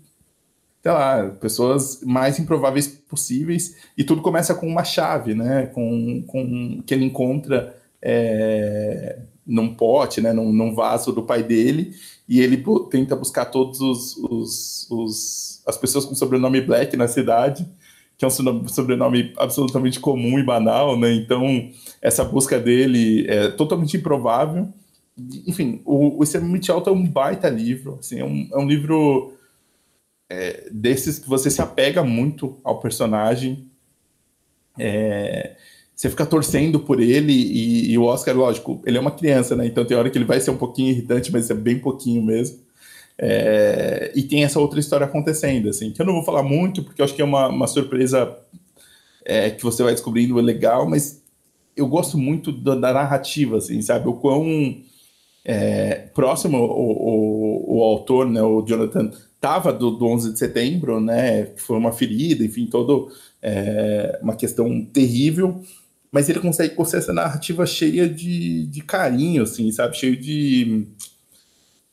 sei lá, pessoas mais improváveis possíveis. E tudo começa com uma chave, né? Com, com que ele encontra é, num pote, né? Num, num, vaso do pai dele. E ele tenta buscar todos os, os, os as pessoas com sobrenome Black na cidade que é um sobrenome absolutamente comum e banal, né? Então, essa busca dele é totalmente improvável. Enfim, o, o Alto é um baita livro, assim, é um, é um livro é, desses que você se apega muito ao personagem, é, você fica torcendo por ele, e, e, o Oscar, lógico, ele é uma criança, né? Então tem hora que ele vai ser um pouquinho irritante, mas é bem pouquinho mesmo. É, e tem essa outra história acontecendo, assim, que eu não vou falar muito, porque eu acho que é uma, uma surpresa é, que você vai descobrindo legal, mas eu gosto muito da, da narrativa, assim, sabe? O quão é, próximo o, o, o, autor, né, o Jonathan, estava do, do 11 de setembro, né, foi uma ferida, enfim, todo é, uma questão terrível, mas ele consegue construir essa narrativa cheia de, de carinho, assim, sabe? Cheio de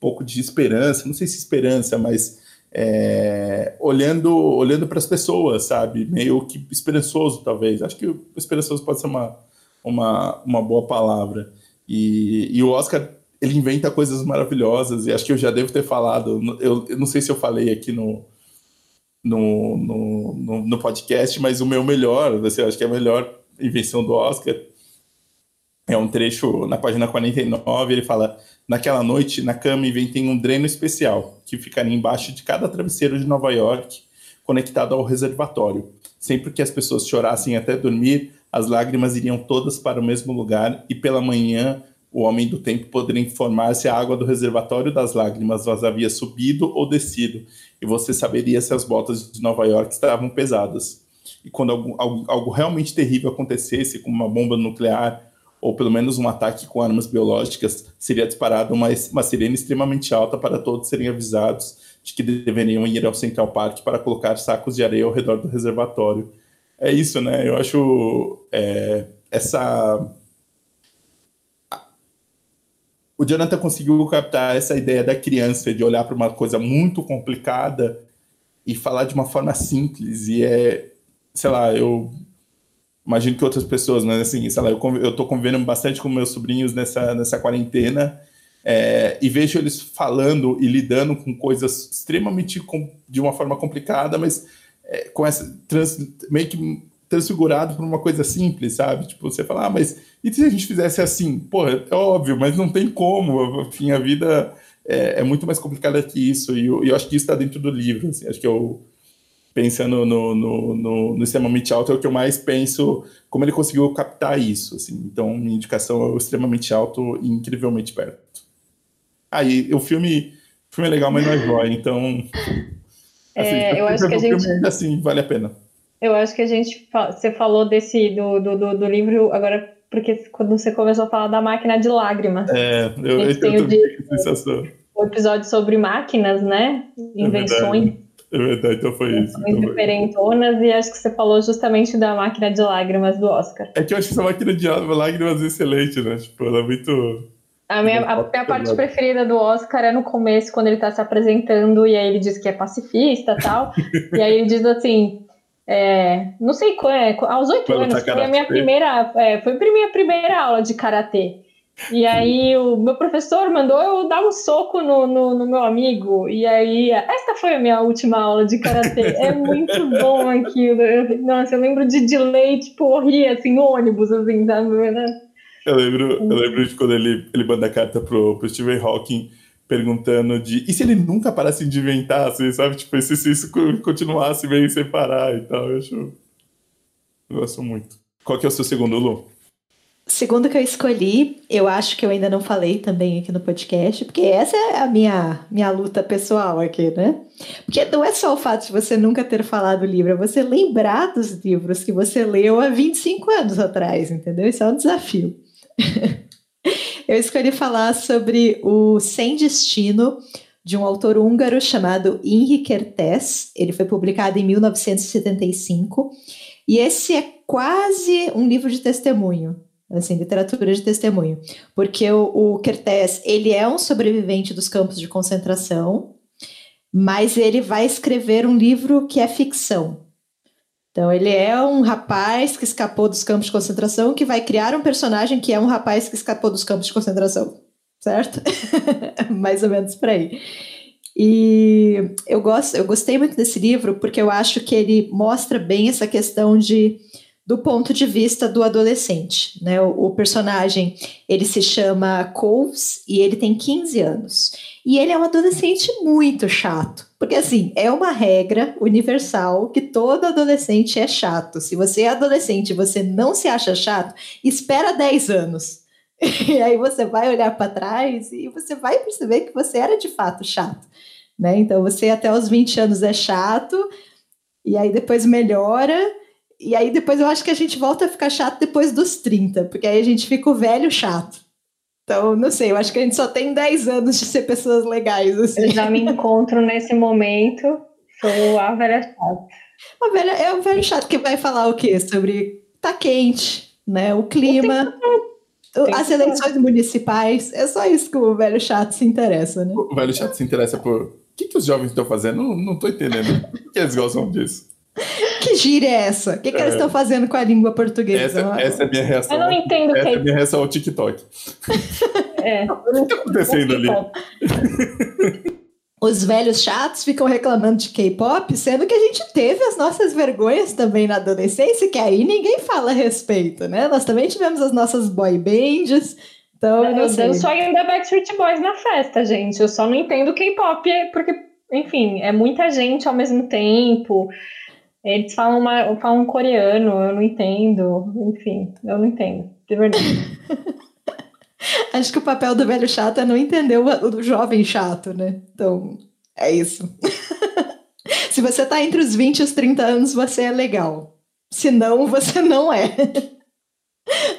pouco de esperança, não sei se esperança, mas é, olhando olhando para as pessoas, sabe? Meio que esperançoso, talvez. Acho que esperançoso pode ser uma, uma, uma boa palavra. E, e o Oscar, ele inventa coisas maravilhosas, e acho que eu já devo ter falado, eu, eu não sei se eu falei aqui no, no, no, no, no podcast, mas o meu melhor, você acho que é a melhor invenção do Oscar, é um trecho na página 49, ele fala Naquela noite, na cama inventei um dreno especial, que ficaria embaixo de cada travesseiro de Nova York, conectado ao reservatório. Sempre que as pessoas chorassem até dormir, as lágrimas iriam todas para o mesmo lugar e pela manhã o homem do tempo poderia informar se a água do reservatório das lágrimas havia subido ou descido, e você saberia se as botas de Nova York estavam pesadas. E quando algo, algo, algo realmente terrível acontecesse, como uma bomba nuclear ou pelo menos um ataque com armas biológicas, seria disparada uma, uma sirene extremamente alta para todos serem avisados de que deveriam ir ao Central Park para colocar sacos de areia ao redor do reservatório. É isso, né? Eu acho é, essa. O Jonathan conseguiu captar essa ideia da criança de olhar para uma coisa muito complicada e falar de uma forma simples. E é, sei lá, eu imagino que outras pessoas, mas assim, sei lá, eu, tô convivendo bastante com meus sobrinhos nessa, nessa quarentena é, e vejo eles falando e lidando com coisas extremamente com, de uma forma complicada, mas é, com essa trans, meio que transfigurado por uma coisa simples, sabe? Tipo, você fala, ah, mas e se a gente fizesse assim? Pô, é óbvio, mas não tem como, enfim, a vida é, é muito mais complicada que isso, e eu, eu acho que isso está dentro do livro, assim, acho que eu pensando no, no, no, no extremamente alto, é o que eu mais penso, como ele conseguiu captar isso. Assim. Então, minha indicação é o extremamente alto e incrivelmente perto. Aí, ah, o filme, o filme é legal, mas não é joia, então. Assim, é, eu acho que a gente. Filme, assim, vale a pena. Eu acho que a gente. Você falou desse. do, do, do, do livro, agora porque quando você começou a falar da máquina de lágrimas. É, eu, eu, eu, de, sensação. O episódio sobre máquinas, né? É Invenções. É verdade, então foi isso. Então diferentonas, e acho que você falou justamente da máquina de lágrimas do Oscar. É que eu acho que essa máquina de lágrimas é excelente, né? Tipo, ela é muito. A minha, a minha parte preferida do Oscar é no começo, quando ele tá se apresentando, e aí ele diz que é pacifista e tal. e aí ele diz assim. É, não sei quando, é, aos oito anos, foi a minha primeira, é, foi a minha primeira aula de karatê. E aí o meu professor mandou eu dar um soco no, no, no, meu amigo. E aí, esta foi a minha última aula de karatê. É muito bom aquilo. Eu, nossa, eu lembro de delay, tipo, horria, assim, ônibus, assim, sabe? Né? Eu lembro, eu lembro de quando ele, ele manda a carta pro, pro Stephen Hawking perguntando de e se ele nunca parasse de inventar, assim, sabe? Tipo, se, se isso continuasse meio sem parar e tal. Eu acho Eu gosto muito. Qual que é o seu segundo, Lu? Segundo que eu escolhi, eu acho que eu ainda não falei também aqui no podcast, porque essa é a minha, minha luta pessoal aqui, né? Porque não é só o fato de você nunca ter falado o livro, é você lembrar dos livros que você leu há 25 anos atrás, entendeu? Isso é um desafio. eu escolhi falar sobre o Sem Destino, de um autor húngaro chamado Henrique Kertész. Ele foi publicado em 1975. E esse é quase um livro de testemunho assim, literatura de testemunho, porque o, o Kertész, ele é um sobrevivente dos campos de concentração, mas ele vai escrever um livro que é ficção. Então, ele é um rapaz que escapou dos campos de concentração, que vai criar um personagem que é um rapaz que escapou dos campos de concentração, certo? Mais ou menos por aí. E eu, gosto, eu gostei muito desse livro porque eu acho que ele mostra bem essa questão de do ponto de vista do adolescente. Né? O, o, personagem ele se chama Coles e ele tem 15 anos. E ele é um adolescente muito chato. Porque, assim, é uma regra universal que todo adolescente é chato. Se você é adolescente e você não se acha chato, espera 10 anos. E aí você vai olhar para trás e você vai perceber que você era de fato chato. Né? Então, você até os 20 anos é chato, e aí depois melhora e aí depois eu acho que a gente volta a ficar chato depois dos 30, porque aí a gente fica o velho chato. Então, não sei, eu acho que a gente só tem 10 anos de ser pessoas legais. Assim. Eu já me encontro nesse momento, sou a velha chata. A velha, é o velho chato que vai falar o quê? Sobre tá quente, né? O clima. As eleições municipais, é só isso que o velho chato se interessa, né? O velho chato se interessa por. O que, que os jovens estão fazendo? Não, não tô entendendo. Por que eles gostam disso? Que gíria é essa? O que, que é. eles estão fazendo com a língua portuguesa? Essa, essa é a minha reação. Eu não entendo Essa é a minha reação ao TikTok. É. O que está acontecendo ali? Os velhos chatos ficam reclamando de K-pop, sendo que a gente teve as nossas vergonhas também na adolescência, que aí ninguém fala a respeito, né? Nós também tivemos as nossas boy bands. Então, eu danço ainda Backstreet Boys na festa, gente. Eu só não entendo K-pop porque, enfim, é muita gente ao mesmo tempo. Eles falam, uma, falam coreano, eu não entendo. Enfim, eu não entendo, de verdade. Acho que o papel do velho chato é não entender o, o jovem chato, né? Então, é isso. Se você tá entre os 20 e os 30 anos, você é legal. Se não, você não é.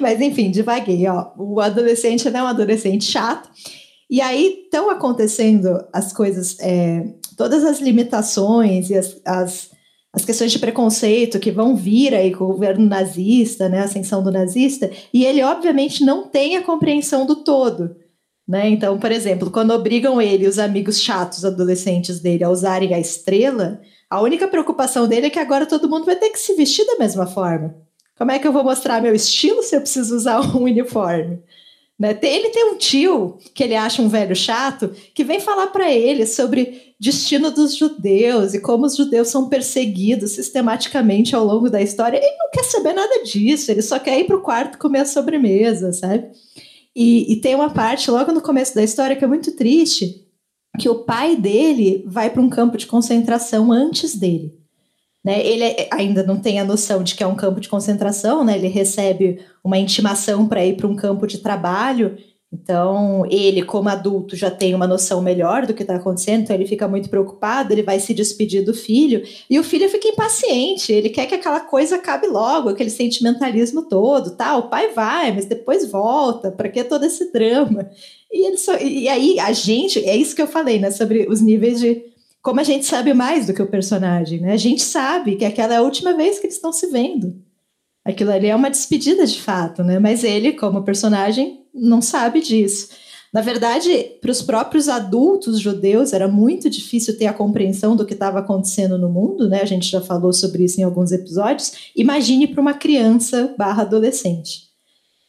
Mas enfim, devaguei, ó. O adolescente não é um adolescente chato. E aí estão acontecendo as coisas, é, todas as limitações e as, as as questões de preconceito que vão vir aí com o governo nazista, né, a ascensão do nazista, e ele obviamente não tem a compreensão do todo. Né? Então, por exemplo, quando obrigam ele e os amigos chatos adolescentes dele a usarem a estrela, a única preocupação dele é que agora todo mundo vai ter que se vestir da mesma forma. Como é que eu vou mostrar meu estilo se eu preciso usar um uniforme? Né? Ele tem um tio que ele acha um velho chato que vem falar para ele sobre destino dos judeus e como os judeus são perseguidos sistematicamente ao longo da história. Ele não quer saber nada disso, ele só quer ir para o quarto comer a sobremesa, sabe? E, e tem uma parte logo no começo da história que é muito triste, que o pai dele vai para um campo de concentração antes dele. Né? Ele é, ainda não tem a noção de que é um campo de concentração, né? ele recebe uma intimação para ir para um campo de trabalho. Então, ele, como adulto, já tem uma noção melhor do que está acontecendo, então ele fica muito preocupado, ele vai se despedir do filho, e o filho fica impaciente, ele quer que aquela coisa acabe logo, aquele sentimentalismo todo, tá? O pai vai, mas depois volta, para que todo esse drama? E, ele só, e aí, a gente, é isso que eu falei, né, sobre os níveis de como a gente sabe mais do que o personagem, né? A gente sabe que aquela é a última vez que eles estão se vendo. Aquilo ali é uma despedida de fato, né? Mas ele, como personagem, não sabe disso. Na verdade, para os próprios adultos judeus era muito difícil ter a compreensão do que estava acontecendo no mundo, né? A gente já falou sobre isso em alguns episódios. Imagine para uma criança barra adolescente.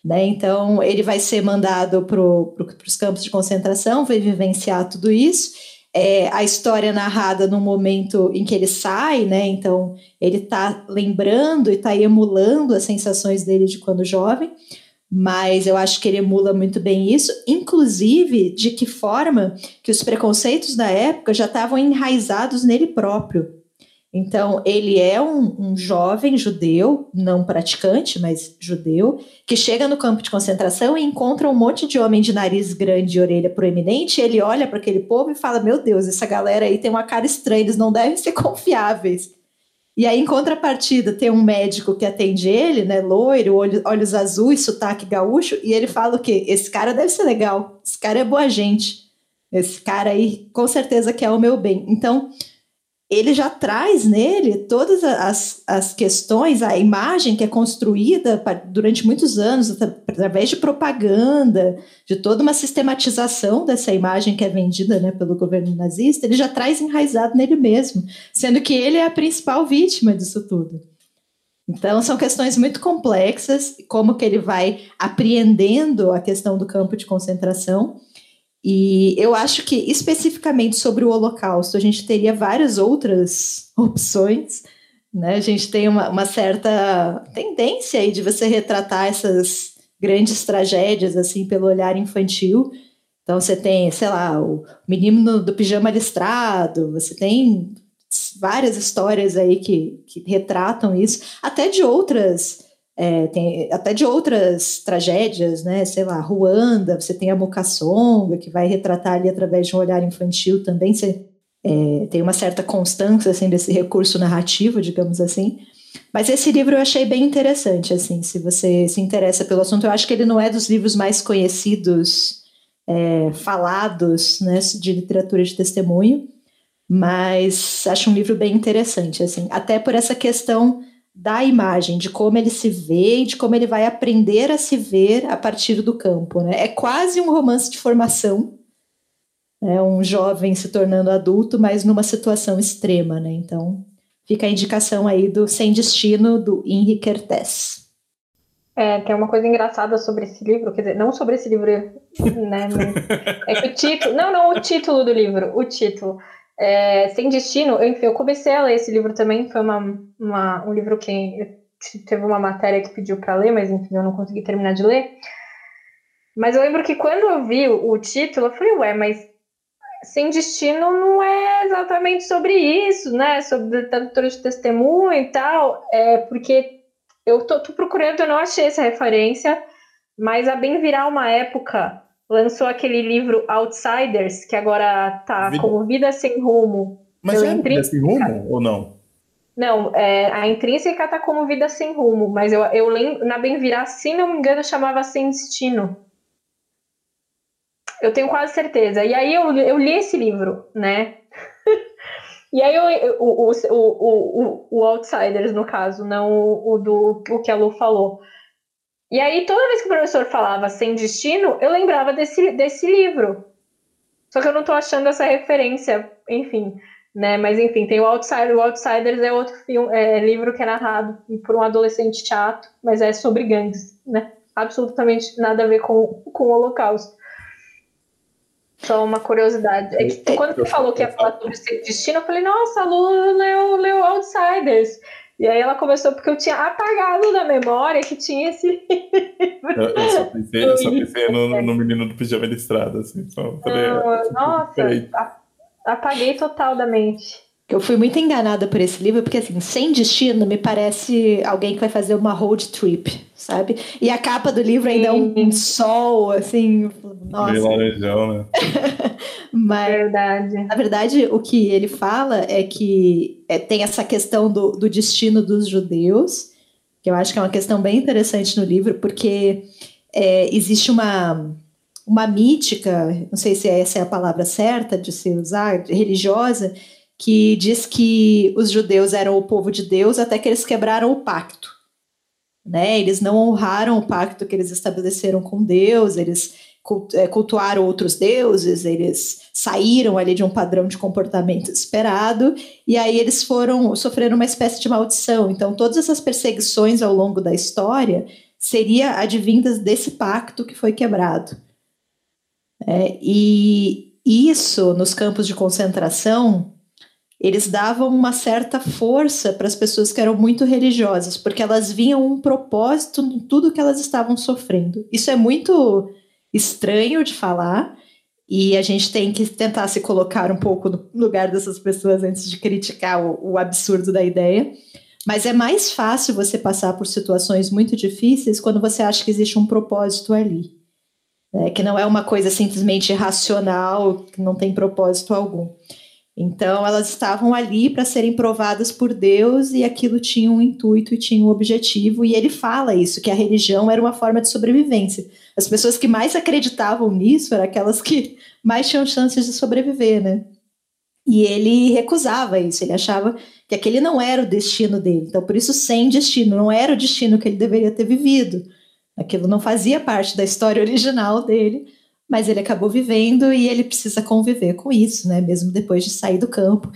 Né? Então, ele vai ser mandado para pro, os campos de concentração, vai vivenciar tudo isso é, a história narrada no momento em que ele sai, né? Então ele está lembrando e está emulando as sensações dele de quando jovem, mas eu acho que ele emula muito bem isso, inclusive de que forma que os preconceitos da época já estavam enraizados nele próprio. Então, ele é um, um, jovem judeu, não praticante, mas judeu, que chega no campo de concentração e encontra um monte de homem de nariz grande e orelha proeminente. E ele olha para aquele povo e fala: Meu Deus, essa galera aí tem uma cara estranha, eles não devem ser confiáveis. E aí, em contrapartida, tem um médico que atende ele, né, loiro, olhos azuis, sotaque gaúcho, e ele fala o quê? Esse cara deve ser legal, esse cara é boa gente, esse cara aí com certeza quer o meu bem. Então, ele já traz nele todas as, as questões, a imagem que é construída durante muitos anos, através de propaganda, de toda uma sistematização dessa imagem que é vendida né, pelo governo nazista, ele já traz enraizado nele mesmo, sendo que ele é a principal vítima disso tudo. Então, são questões muito complexas, como que ele vai apreendendo a questão do campo de concentração, e eu acho que especificamente sobre o Holocausto, a gente teria várias outras opções. Né? A gente tem uma, uma certa tendência aí de você retratar essas grandes tragédias assim pelo olhar infantil. Então você tem, sei lá, o menino do pijama listrado, você tem várias histórias aí que, que retratam isso, até de outras é, tem até de outras tragédias, né? Sei lá, Ruanda, você tem a Mukassonga, que vai retratar ali através de um olhar infantil também. Você, é, tem uma certa constância assim, desse recurso narrativo, digamos assim. Mas esse livro eu achei bem interessante, assim, se você se interessa pelo assunto. Eu acho que ele não é dos livros mais conhecidos, é, falados, né, de literatura de testemunho, mas acho um livro bem interessante, assim, até por essa questão da imagem, de como ele se vê e de como ele vai aprender a se ver a partir do campo. Né? É quase um romance de formação, né? um jovem se tornando adulto, mas numa situação extrema. Né? Então, fica a indicação aí do Sem Destino, do Henrique Kertész. É, tem uma coisa engraçada sobre esse livro, quer dizer, não sobre esse livro, né? é que o título. Não, não, o título do livro, o título. É, Sem Destino, eu, enfim, eu comecei a ler esse livro também, foi uma, uma um livro que teve uma matéria que pediu para ler, mas enfim, eu não consegui terminar de ler. Mas eu lembro que quando eu vi o, título, eu falei, ué, mas Sem Destino não é exatamente sobre isso, né? Sobre literatura de testemunho e tal, é porque eu tô, tô procurando, eu não achei essa referência, mas a bem virar uma época lançou aquele livro Outsiders, que agora tá Vida... como Vida Sem Rumo. Mas é Vida Sem Rumo ou não? Não, é, a intrínseca tá como Vida Sem Rumo, mas eu, eu lembro, na Bem Virar, se não me engano, chamava Sem Destino. Eu tenho quase certeza. E aí eu, eu li esse livro, né? e aí eu, o, o, o, o, Outsiders, no caso, não o do o que a Lu falou. E aí, toda vez que o professor falava sem destino, eu lembrava desse, desse livro. Só que eu não tô achando essa referência, enfim, né? Mas enfim, tem o Outsider, o Outsiders é outro filme, é, livro que é narrado por um adolescente chato, mas é sobre gangues, né? Absolutamente nada a ver com, com o Holocausto. Só uma curiosidade. É que quando você falou que ia falar sobre destino, eu falei, nossa, a Lu leu, leu Outsiders. E aí ela começou porque eu tinha apagado da memória que tinha esse livro. Eu, eu só pensei, eu só pensei no, no, menino do pijama listrado, assim. Só falei, ah, nossa, apaguei total da mente. Eu fui muito enganada por esse livro, porque assim, sem destino me parece alguém que vai fazer uma road trip, sabe? E a capa do livro ainda é um, sol, assim, nossa. Meio laranjão, né? Mas, verdade. Na verdade, o que ele fala é que é, tem essa questão do, do destino dos judeus, que eu acho que é uma questão bem interessante no livro, porque é, existe uma uma mítica, não sei se essa é a palavra certa de se usar, religiosa, que diz que os judeus eram o povo de Deus até que eles quebraram o pacto. Né? Eles não honraram o pacto que eles estabeleceram com Deus, eles é, cultuaram outros deuses, eles saíram ali de um padrão de comportamento esperado, e aí eles foram sofreram uma espécie de maldição. Então, todas essas perseguições ao longo da história seria advindas desse pacto que foi quebrado. É, e isso, nos campos de concentração, eles davam uma certa força para as pessoas que eram muito religiosas, porque elas viam um propósito em tudo que elas estavam sofrendo. Isso é muito estranho de falar, E a gente tem que tentar se colocar um pouco no lugar dessas pessoas antes de criticar o, o absurdo da ideia. Mas é mais fácil você passar por situações muito difíceis quando você acha que existe um propósito ali. Né? Que não é uma coisa simplesmente racional, que não tem propósito algum. Então, elas estavam ali para serem provadas por Deus e aquilo tinha um intuito e tinha um objetivo. E ele fala isso, que a religião era uma forma de sobrevivência. As pessoas que mais acreditavam nisso eram aquelas que mais tinham chances de sobreviver, né? E ele recusava isso, ele achava que aquele não era o destino dele. Então, por isso, sem destino, não era o destino que ele deveria ter vivido. Aquilo não fazia parte da história original dele mas ele acabou vivendo e ele precisa conviver com isso, né? Mesmo depois de sair do campo.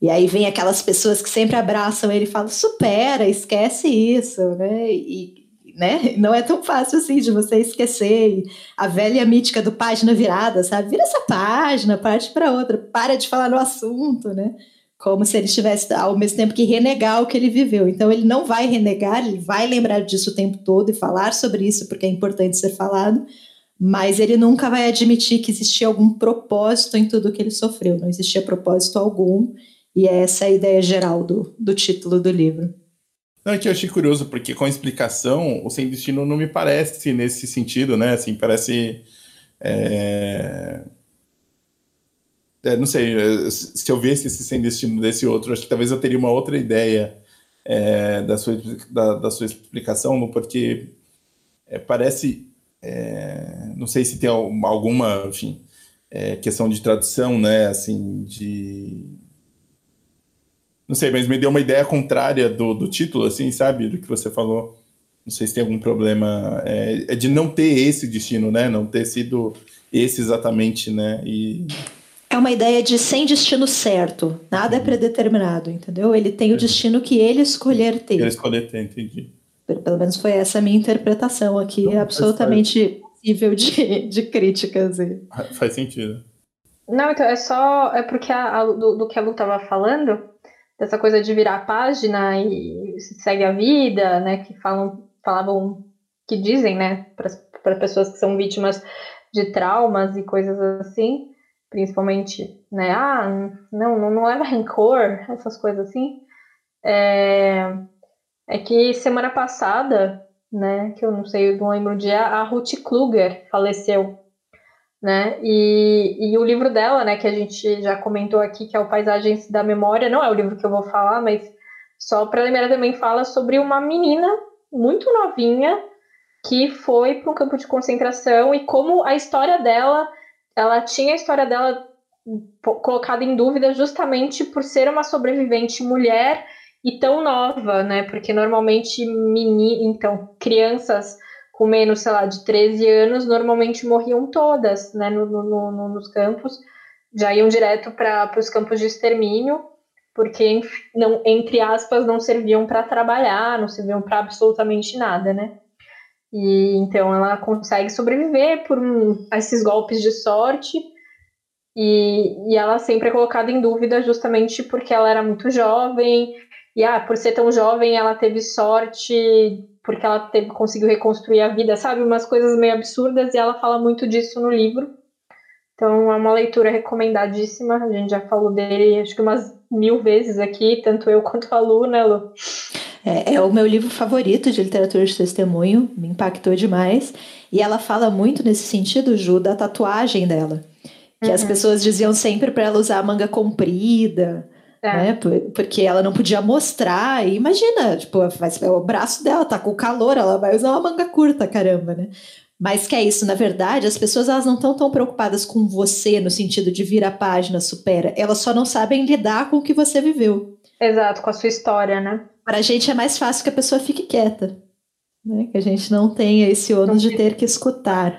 E aí vem aquelas pessoas que sempre abraçam ele e falam: supera, esquece isso, né? E né? não é tão fácil assim de você esquecer. A velha mítica do página virada, sabe? Vira essa página, parte para outra, para de falar no assunto, né? Como se ele estivesse ao mesmo tempo que renegar o que ele viveu. Então ele não vai renegar, ele vai lembrar disso o tempo todo e falar sobre isso porque é importante ser falado mas ele nunca vai admitir que existia algum propósito em tudo que ele sofreu, não existia propósito algum, e é essa a ideia geral do, do título do livro. Não, é que eu achei curioso, porque com a explicação, o Sem Destino não me parece nesse sentido, né? Assim, parece. É... É, não sei, se eu visse esse Sem Destino desse outro, acho que talvez eu teria uma outra ideia é, da, sua, da, da, sua explicação, porque é, parece é, não sei se tem alguma, enfim, é, questão de tradução, né? Assim, de. Não sei, mas me deu uma ideia contrária do, do título, assim, sabe? Do que você falou. Não sei se tem algum problema. É, é de não ter esse destino, né? Não ter sido esse exatamente, né? E. É uma ideia de sem destino certo, nada é uhum. predeterminado, entendeu? Ele tem o destino que ele escolher ter. Ele escolher ter, entendi. Pelo menos foi essa a minha interpretação aqui, Não, absolutamente possível de, de críticas. E... Faz sentido. Não, então é só. É porque a, a, do, do, que a Lu estava falando, dessa coisa de virar a página e segue a vida, né? Que falam, falavam, que dizem, né, para pessoas que são vítimas de traumas e coisas assim, principalmente, né? Ah, não, não, não leva rancor, essas coisas assim. É, é que semana passada, né, que eu não sei, não lembro o dia, a Ruth Kluger faleceu, né, e, e o livro dela, né, que a gente já comentou aqui, que é o Paisagens da Memória, não é o livro que eu vou falar, mas só para lembrar também fala sobre uma menina muito novinha que foi para um campo de concentração e como a história dela, ela tinha a história dela colocada em dúvida justamente por ser uma sobrevivente mulher e tão nova, né? Porque normalmente meni, então crianças com menos, sei lá, de 13 anos normalmente morriam todas, né? No, no, no nos campos, já iam direto para os campos de extermínio, porque não, entre aspas, não serviam para trabalhar, não serviam para absolutamente nada, né? E então ela consegue sobreviver por um, esses golpes de sorte. E, e ela sempre é colocada em dúvida justamente porque ela era muito jovem, e ah, por ser tão jovem, ela teve sorte porque ela teve, conseguiu reconstruir a vida, sabe? Umas coisas meio absurdas e ela fala muito disso no livro. Então é uma leitura recomendadíssima. A gente já falou dele acho que umas mil vezes aqui, tanto eu quanto a Lu, né, Lu? É, é, o meu livro favorito de literatura de testemunho, me impactou demais. E ela fala muito nesse sentido, Ju, da tatuagem dela. Que uhum. as pessoas diziam sempre para ela usar a manga comprida, é. Né? Porque ela não podia mostrar. E imagina, tipo, vai, o braço dela tá com calor, ela vai usar uma manga curta, caramba, né? Mas que é isso, na verdade, as pessoas elas não estão tão preocupadas com você no sentido de vir a página, supera. Elas só não sabem lidar com o que você viveu. Exato, com a sua história, né? Para a gente é mais fácil que a pessoa fique quieta. Né? Que a gente não tenha esse ônus de ter que escutar.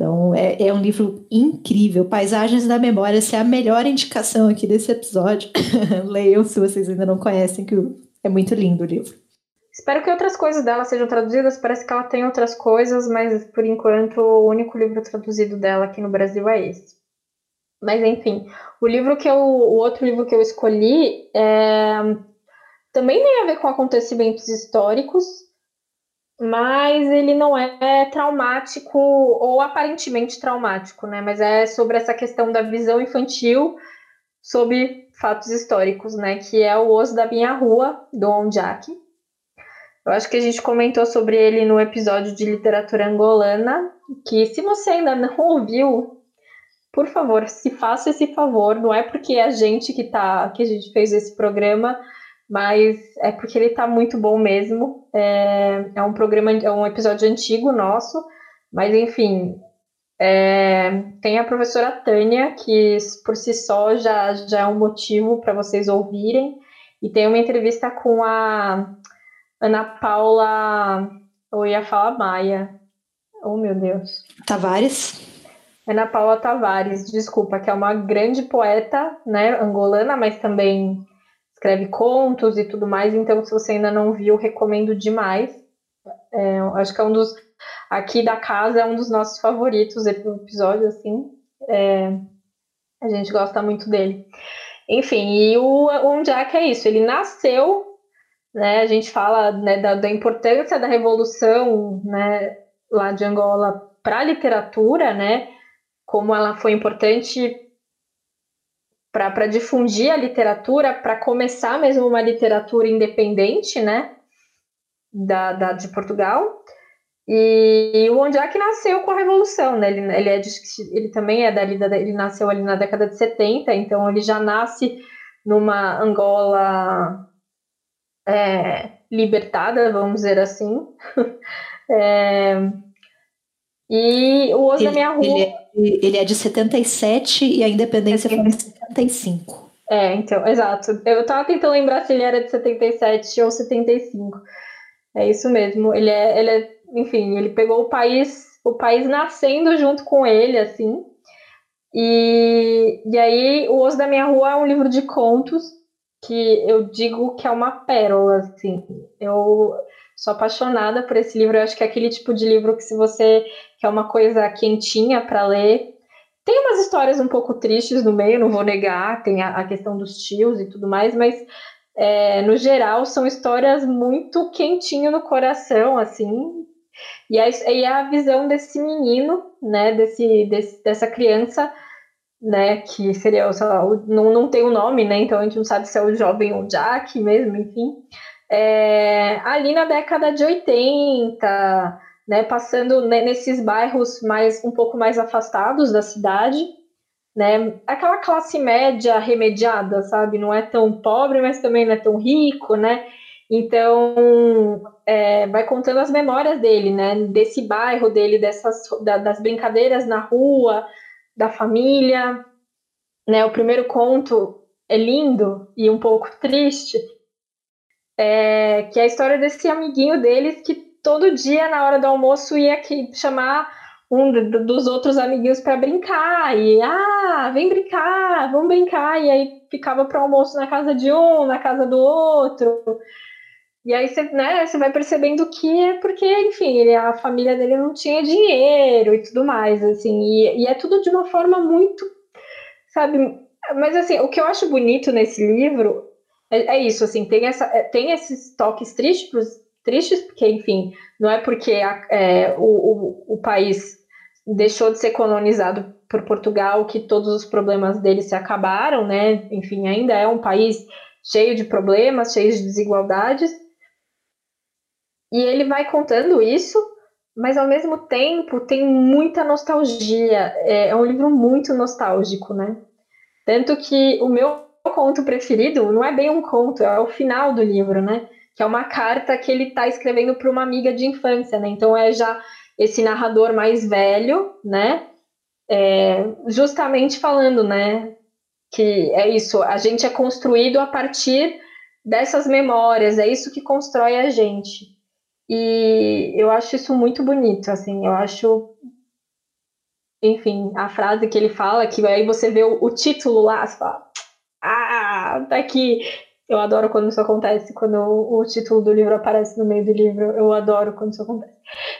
Então, é, é, um livro incrível. Paisagens da Memória, essa é a melhor indicação aqui desse episódio. Leiam se vocês ainda não conhecem, que é muito lindo o livro. Espero que outras coisas dela sejam traduzidas. Parece que ela tem outras coisas, mas por enquanto o único livro traduzido dela aqui no Brasil é esse. Mas enfim, o livro que eu, o outro livro que eu escolhi é, também tem a ver com acontecimentos históricos, mas ele não é traumático ou aparentemente traumático, né? Mas é sobre essa questão da visão infantil sobre fatos históricos, né? Que é o Osso da Minha Rua, do Onjak. Eu acho que a gente comentou sobre ele no episódio de literatura angolana, que se você ainda não ouviu, por favor, se faça esse favor. Não é porque é a gente que tá, que a gente fez esse programa, mas é porque ele tá muito bom mesmo. É, é um programa, é um episódio antigo nosso, mas enfim, é, tem a professora Tânia, que por si só já, já é um motivo para vocês ouvirem, e tem uma entrevista com a Ana Paula, eu ia falar Maia, oh meu Deus. Tavares. Ana Paula Tavares, desculpa, que é uma grande poeta, né, angolana, mas também escreve contos e tudo mais, então se você ainda não viu, recomendo demais. É, acho que é um dos aqui da casa é um dos nossos favoritos episódio assim. É, a gente gosta muito dele. Enfim, e o, o Jack é isso, ele nasceu, né, a gente fala né, da, da importância da revolução né, lá de Angola para a literatura, né, como ela foi importante para difundir a literatura, para começar mesmo uma literatura independente, né, da, da de Portugal. E, o Ondiak nasceu com a Revolução, né? Ele, ele, é de, ele também é dali, ele nasceu ali na década de 70, então ele já nasce numa Angola é, libertada, vamos dizer assim. é, e o Oso da Minha Rua. Ele é, ele é de 77 e a independência 70. foi em 75. É, então, exato. Eu tava tentando lembrar se ele era de 77 ou 75. É isso mesmo. Ele é, ele é enfim, ele pegou o país, o país nascendo junto com ele, assim. E, e aí, O Osso da Minha Rua é um livro de contos que eu digo que é uma pérola, assim. Eu sou apaixonada por esse livro. Eu acho que é aquele tipo de livro que, se você quer uma coisa quentinha para ler, tem umas histórias um pouco tristes no meio, não vou negar, tem a, a questão dos tios e tudo mais, mas é, no geral são histórias muito quentinho no coração, assim, e a, e a visão desse menino, né, desse, desse, dessa criança, né, que seria, lá, não, não tem o um nome, né, então a gente não sabe se é o jovem ou o Jack mesmo, enfim, é, ali na década de 80, né, passando nesses bairros mais um pouco mais afastados da cidade, né, aquela classe média remediada, sabe, não é tão pobre, mas também não é tão rico, né, então, é, vai contando as memórias dele, né? Desse bairro dele, dessas da, das brincadeiras na rua, da família. Né? O primeiro conto é lindo e um pouco triste, é, que é a história desse amiguinho deles que todo dia, na hora do almoço, ia aqui chamar um dos outros amiguinhos para brincar. E, ah, vem brincar, vamos brincar. E aí ficava para almoço na casa de um, na casa do outro. E aí você, né, você vai percebendo que é porque, enfim, ele, a família dele não tinha dinheiro e tudo mais, assim, e, e é tudo de uma forma muito, sabe? Mas assim, o que eu acho bonito nesse livro é, é isso, assim, tem, essa, é, tem esses toques tristes, tristes, porque, enfim, não é porque a, é, o, o, o país deixou de ser colonizado por Portugal que todos os problemas dele se acabaram, né? Enfim, ainda é um país cheio de problemas, cheio de desigualdades, e ele vai contando isso, mas ao mesmo tempo tem muita nostalgia. É, é um livro muito nostálgico, né? Tanto que o meu conto preferido não é bem um conto, é o final do livro, né? Que é uma carta que ele está escrevendo para uma amiga de infância, né? Então é já esse narrador mais velho, né? É, justamente falando, né? Que é isso, a gente é construído a partir dessas memórias, é isso que constrói a gente. E eu acho isso muito bonito, assim, eu acho. Enfim, a frase que ele fala, que aí você vê o, o título lá, você fala, ah, tá aqui. Eu adoro quando isso acontece, quando o, título do livro aparece no meio do livro. Eu adoro quando isso acontece.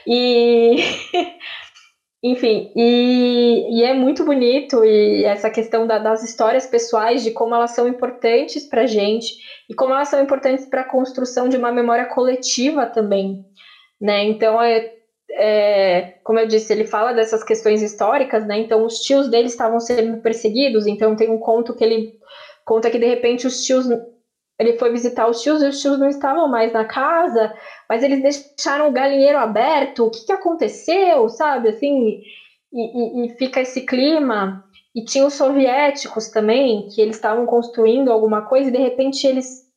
E. Enfim, e, e, é muito bonito, e essa questão da, das histórias pessoais, de como elas são importantes para gente, e como elas são importantes para a construção de uma memória coletiva também. né? Então, é, é, como eu disse, ele fala dessas questões históricas, né? Então, os tios dele estavam sendo perseguidos. Então, tem um conto que ele conta que de repente os tios ele foi visitar os tios e os tios não estavam mais na casa, mas eles deixaram o galinheiro aberto. O que, que aconteceu, sabe? Assim, e, e, e fica esse clima. E tinha os soviéticos também, que eles estavam construindo alguma coisa e de repente eles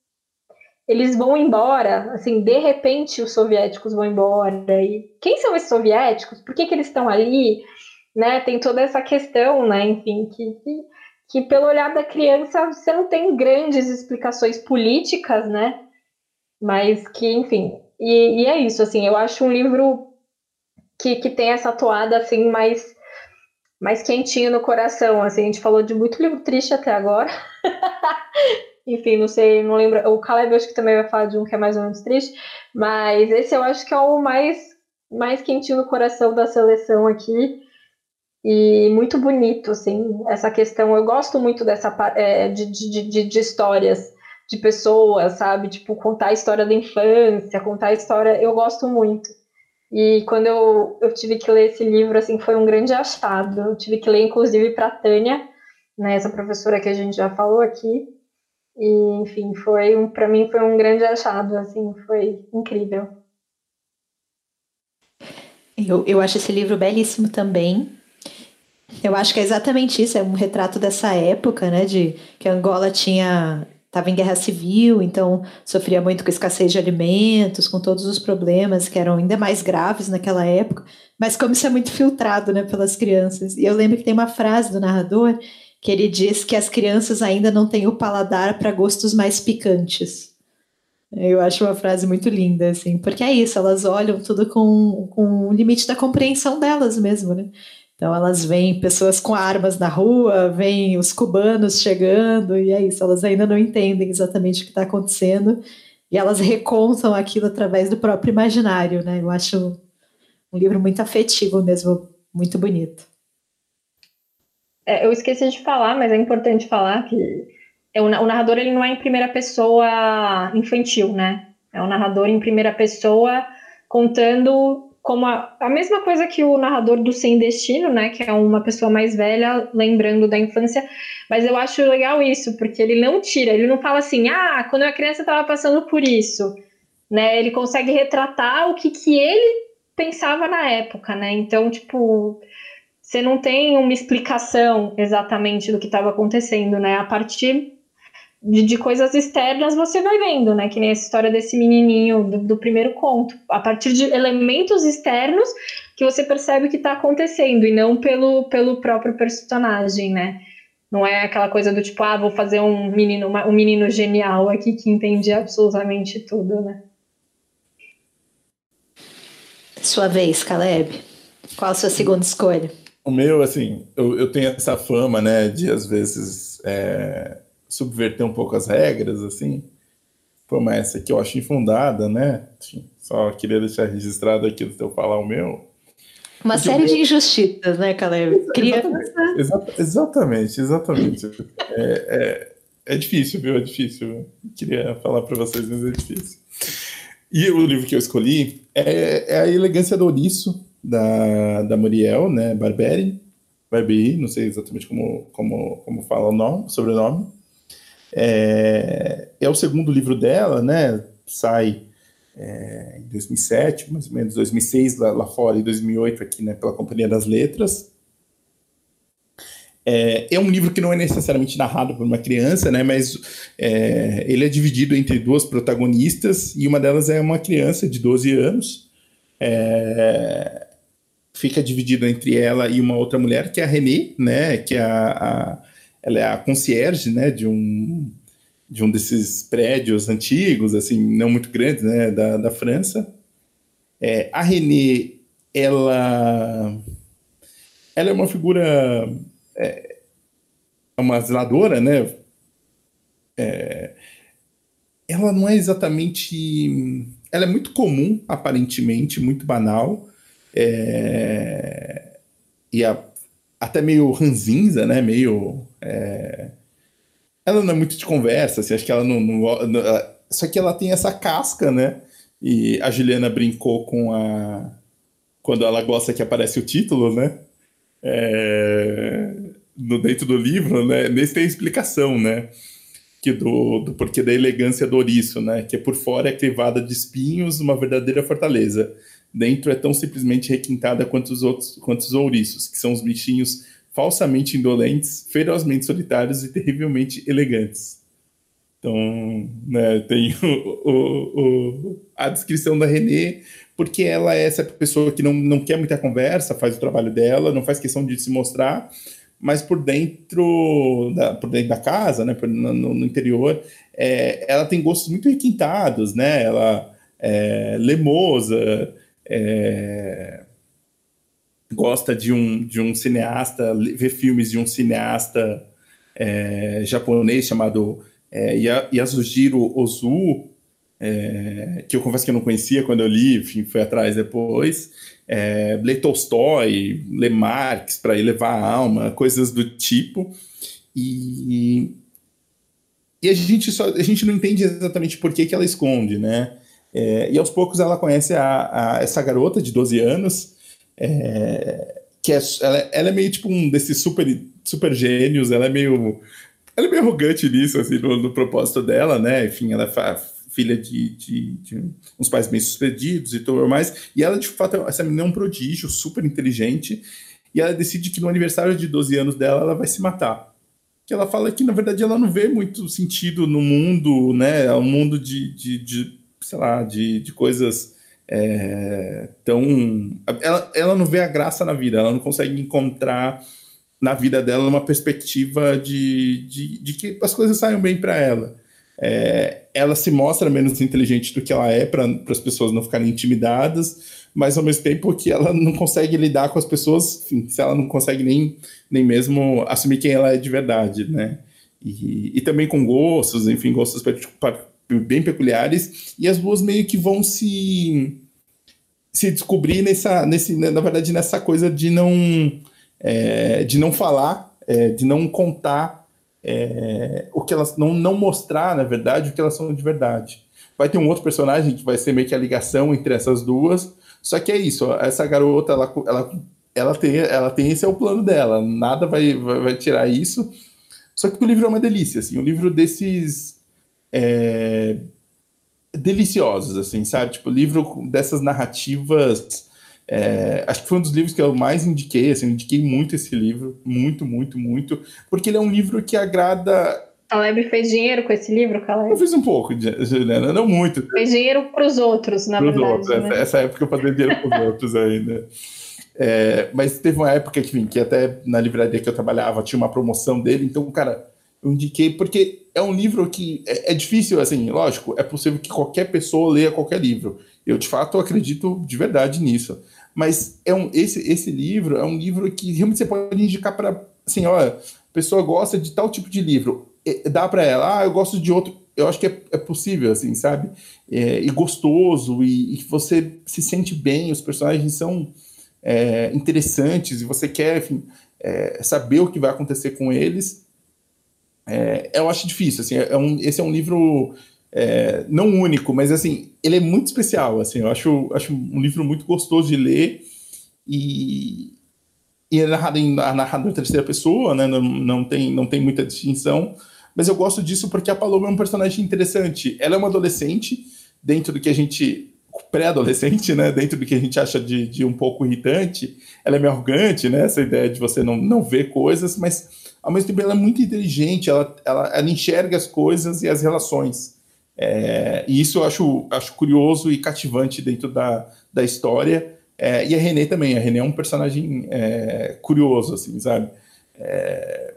eles vão embora, assim, de repente os soviéticos vão embora. E quem são esses soviéticos? Por que, que eles estão ali? Né? Tem toda essa questão, né? Enfim, que, que, que pelo olhar da criança você não tem grandes explicações políticas, né? Mas que, enfim, e, e é isso, assim, eu acho um livro que, que tem essa toada, assim, mais, mais quentinho no coração, assim, a gente falou de muito livro triste até agora, enfim, não sei, não lembro. O Caleb acho que também vai falar de um que é mais ou menos triste, mas esse eu acho que é o mais, mais quentinho no coração da seleção aqui. E muito bonito, assim, essa questão. Eu gosto muito dessa é, de, de, de, de histórias de pessoas, sabe? Tipo, contar a história da infância, contar a história. Eu gosto muito. E quando eu, eu tive que ler esse livro, assim, foi um grande achado. Eu tive que ler, inclusive, para Tânia, né, essa professora que a gente já falou aqui. E, enfim, foi um, para mim foi um grande achado, assim, foi incrível. Eu, eu acho esse livro belíssimo também. Eu acho que é exatamente isso, é um retrato dessa época, né, de que Angola tinha estava em guerra civil, então sofria muito com escassez de alimentos, com todos os problemas que eram ainda mais graves naquela época, mas como isso é muito filtrado, né, pelas crianças. E eu lembro que tem uma frase do narrador que ele diz que as crianças ainda não têm o paladar para gostos mais picantes. Eu acho uma frase muito linda, assim, porque é isso, elas olham tudo com, com o limite da compreensão delas mesmo, né? Então elas veem pessoas com armas na rua, veem os cubanos chegando, e é isso, elas ainda não entendem exatamente o que está acontecendo, e elas recontam aquilo através do próprio imaginário, né? Eu acho um livro muito afetivo mesmo, muito bonito. É, eu esqueci de falar, mas é importante falar que é o, narrador ele não é em primeira pessoa infantil, né? É um narrador em primeira pessoa contando como a, a, mesma coisa que o narrador do Sem Destino, né? Que é uma pessoa mais velha lembrando da infância. Mas eu acho legal isso, porque ele não tira, ele não fala assim, ah, quando eu era criança eu estava passando por isso. Né? Ele consegue retratar o que, que ele pensava na época, né? Então, tipo, você não tem uma explicação exatamente do que estava acontecendo, né? A partir de, de, coisas externas você vai vendo, né? Que nem essa história desse menininho do, do primeiro conto. A partir de elementos externos que você percebe o que está acontecendo e não pelo, pelo próprio personagem, né? Não é aquela coisa do tipo, ah, vou fazer um menino, um menino genial aqui que entende absolutamente tudo, né? Sua vez, Caleb. Qual a sua segunda escolha? O meu, assim, eu, eu tenho essa fama, né, de às vezes é, subverter um pouco as regras, assim. Como essa que eu acho infundada, né? Só queria deixar registrado aqui do teu falar o meu. Uma Porque série eu... de injustiças, né, Caleb? Criança. Exatamente, exatamente. exatamente. é, é, é, difícil, viu? É difícil. Queria falar para vocês, mas é difícil. E o livro que eu escolhi é, é A Elegância do Ouriço, da, da Muriel, né, Barberi, Barberi, não sei exatamente como, como, como fala o nome, sobrenome. É, é o segundo livro dela, né, sai é, em 2007, mais ou menos 2006 lá, lá fora e 2008 aqui, né, pela Companhia das Letras. É, é, um livro que não é necessariamente narrado por uma criança, né? Mas é, ele é dividido entre duas protagonistas e uma delas é uma criança de 12 anos. É, fica dividido entre ela e uma outra mulher, que é a Renée, né? Que é a, a, ela é a concierge, né? De um, de um desses prédios antigos, assim, não muito grandes, né? Da, da França. É, a Renée, ela, ela é uma figura, é, é uma zeladora, né? É, ela não é exatamente. Ela é muito comum, aparentemente, muito banal, é, e a, até meio ranzinza, né? Meio. É, ela não é muito de conversa, assim, acho que ela não, não, não. Só que ela tem essa casca, né? E a Juliana brincou com a. Quando ela gosta que aparece o título, né? É... No, dentro do livro, né? Nesse tem explicação, né? Que do, do porquê da elegância do ouriço, né? Que por fora é crivada de espinhos, uma verdadeira fortaleza. Dentro é tão simplesmente requintada quanto os outros, quanto os ouriços, que são os bichinhos falsamente indolentes, ferozmente solitários e terrivelmente elegantes. Então, né, tem o, o, o, a descrição da Renée, porque ela é essa pessoa que não, não quer muita conversa, faz o trabalho dela, não faz questão de se mostrar, mas por dentro da, por dentro da casa, né, no, no interior, é, ela tem gostos muito requintados, né? Ela é lemosa, é, gosta de um, de um cineasta, vê filmes de um cineasta é, japonês chamado é, Yasujiro Ozu, é, que eu confesso que eu não conhecia quando eu li, enfim, fui atrás depois. É, lê Tolstói, lê Marx para elevar a alma, coisas do tipo. E, e a, gente só, a gente não entende exatamente por que, que ela esconde, né? É, e aos poucos ela conhece a, a, essa garota de 12 anos, é, que é, ela, ela, é meio tipo um desses super, super gênios, ela é meio. Ela é meio arrogante nisso, assim, no, no propósito dela, né? Enfim, ela é filha de, de, de, uns pais bem sucedidos e tudo mais. E ela, de fato, essa menina é um prodígio, super inteligente. E ela decide que no aniversário de 12 anos dela, ela vai se matar. Que ela fala que, na verdade, ela não vê muito sentido no mundo, né? É um mundo de, de, de sei lá, de, de coisas é, tão. Ela, ela não vê a graça na vida, ela não consegue encontrar na vida dela uma perspectiva de, de, de que as coisas saiam bem para ela. É, ela se mostra menos inteligente do que ela é para as pessoas não ficarem intimidadas, mas ao mesmo tempo que ela não consegue lidar com as pessoas, enfim, se ela não consegue nem, nem mesmo assumir quem ela é de verdade, né? E, e também com gostos, enfim, gostos bem peculiares, e as duas meio que vão se se descobrir nessa, nesse, na verdade, nessa coisa de não, é, de não falar, é, de não contar é, o que elas, não, não mostrar, na verdade, o que elas são de verdade. Vai ter um outro personagem que vai ser meio que a ligação entre essas duas, só que é isso, essa garota, ela, ela, ela, tem, ela tem esse é o plano dela, nada vai, vai, vai tirar isso, só que o livro é uma delícia, assim, um livro desses é, deliciosos, assim, sabe? Tipo, livro dessas narrativas. É, acho que foi um dos livros que eu mais indiquei, assim, eu indiquei muito esse livro, muito, muito, muito, porque ele é um livro que agrada. Caleb fez dinheiro com esse livro, Caleb? Eu fiz um pouco, Juliana, não muito. Fez dinheiro para os outros, na pros verdade. Outros. Né? Essa época eu fazia dinheiro para os outros ainda. É, mas teve uma época que, enfim, que até na livraria que eu trabalhava tinha uma promoção dele, então, cara, eu indiquei porque é um livro que é, é, difícil, assim, lógico, é possível que qualquer pessoa leia qualquer livro. Eu, de fato, acredito de verdade nisso. Mas é um, esse, esse livro é um livro que realmente você pode indicar para, assim, olha, a pessoa gosta de tal tipo de livro, dá para ela, ah, eu gosto de outro. Eu acho que é, é possível, assim, sabe? É, e gostoso, e, e, você se sente bem, os personagens são é, interessantes, e você quer, enfim, é, saber o que vai acontecer com eles é, eu acho difícil, assim, é um, esse é um livro é, não único, mas assim, ele é muito especial, assim, eu acho, acho um livro muito gostoso de ler e, e é narrado em, é narrado em terceira pessoa, né, não, não, tem, não tem muita distinção, mas eu gosto disso porque a Paloma é um personagem interessante, ela é uma adolescente, dentro do que a gente pré-adolescente, né, dentro do que a gente acha de, de um pouco irritante, ela é meio arrogante, né, essa ideia de você não, não ver coisas, mas ao mesmo tempo ela é muito inteligente, ela, ela, ela enxerga as coisas e as relações. É, e isso eu acho, acho curioso e cativante dentro da, da história. É, e a René também, a René é um personagem é, curioso, assim, sabe? É,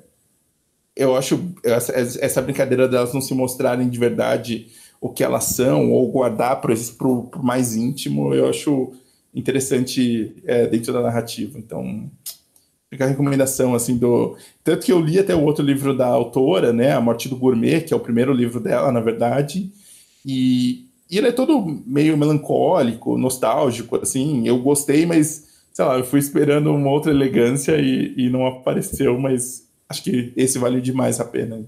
eu acho essa, essa, brincadeira delas não se mostrarem de verdade o que elas são, ou guardar para o mais íntimo, eu acho interessante é, dentro da narrativa. Então, fica a recomendação, assim, do... Tanto que eu li até o outro livro da autora, né, A Morte do Gourmet, que é o primeiro livro dela, na verdade, e, e ele é todo meio melancólico, nostálgico, assim, eu gostei, mas, sei lá, eu fui esperando uma outra elegância e, e não apareceu, mas acho que esse vale demais a pena.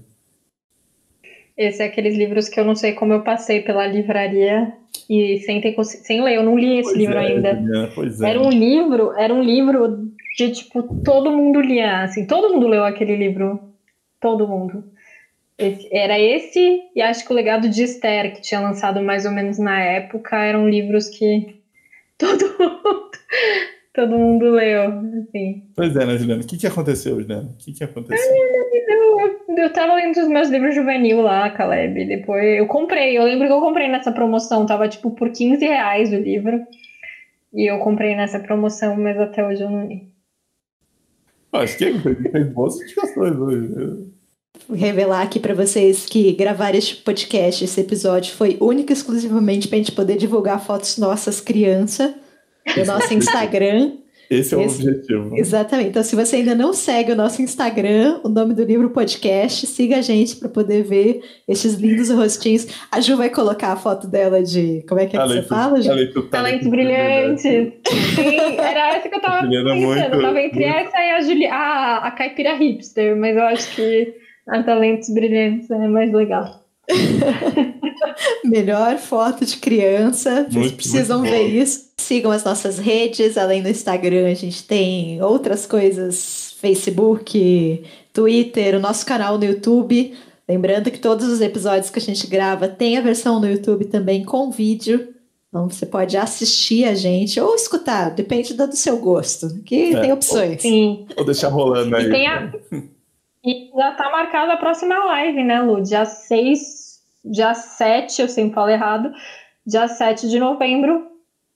Esse é aqueles livros que eu não sei como eu passei pela livraria e sem, ter, sem ler. Eu não li esse Pois livro é, ainda. Pois é. Era um livro, era um livro de tipo, todo mundo lia, assim, todo mundo leu aquele livro. Todo mundo. Esse- era esse, e acho que o legado de Esther, que tinha lançado mais ou menos na época, eram livros que todo mundo, todo mundo leu. Assim. Pois é, né, Juliana? O que, que aconteceu, Juliana? O que, que aconteceu? Eu, eu tava lendo os meus livros juvenil lá, Caleb. Depois eu comprei. Eu lembro que eu comprei nessa promoção. Tava tipo por 15 reais o livro. E eu comprei nessa promoção, mas até hoje eu não li. Acho que fez, fez boas indicações hoje. né? Vou revelar aqui para vocês que gravar este podcast, esse episódio, foi único e exclusivamente para a gente poder divulgar fotos nossas criança no nosso Instagram. Esse é o Esse- objetivo. Exatamente. Então, se você ainda não segue o nosso Instagram, o nome do livro podcast, siga a gente para poder ver estes lindos rostinhos. A Ju vai colocar a foto dela de. Como é que, é que você Talento- fala, Ju? talento- Talentos talento brilhantes. Sim, era essa que eu tava pensando. muito- eu tava entre muito- essa e a, Juli a, a caipira hipster, mas eu acho que a Talentos Brilhantes é mais legal. Melhor foto de criança. Vocês Muito, precisam muito ver isso. Sigam as nossas redes. Além do Instagram, a gente tem outras coisas: Facebook, Twitter, o nosso canal no YouTube. Lembrando que todos os episódios que a gente grava tem a versão no YouTube também com vídeo. Então você pode assistir a gente ou escutar, depende do seu gosto. Que É. tem opções. Sim. Vou deixar rolando aí. E tem a. E já tá marcada a próxima live, né, Lu? Dia 6, dia 7, eu sempre falo errado. Dia 7 de novembro,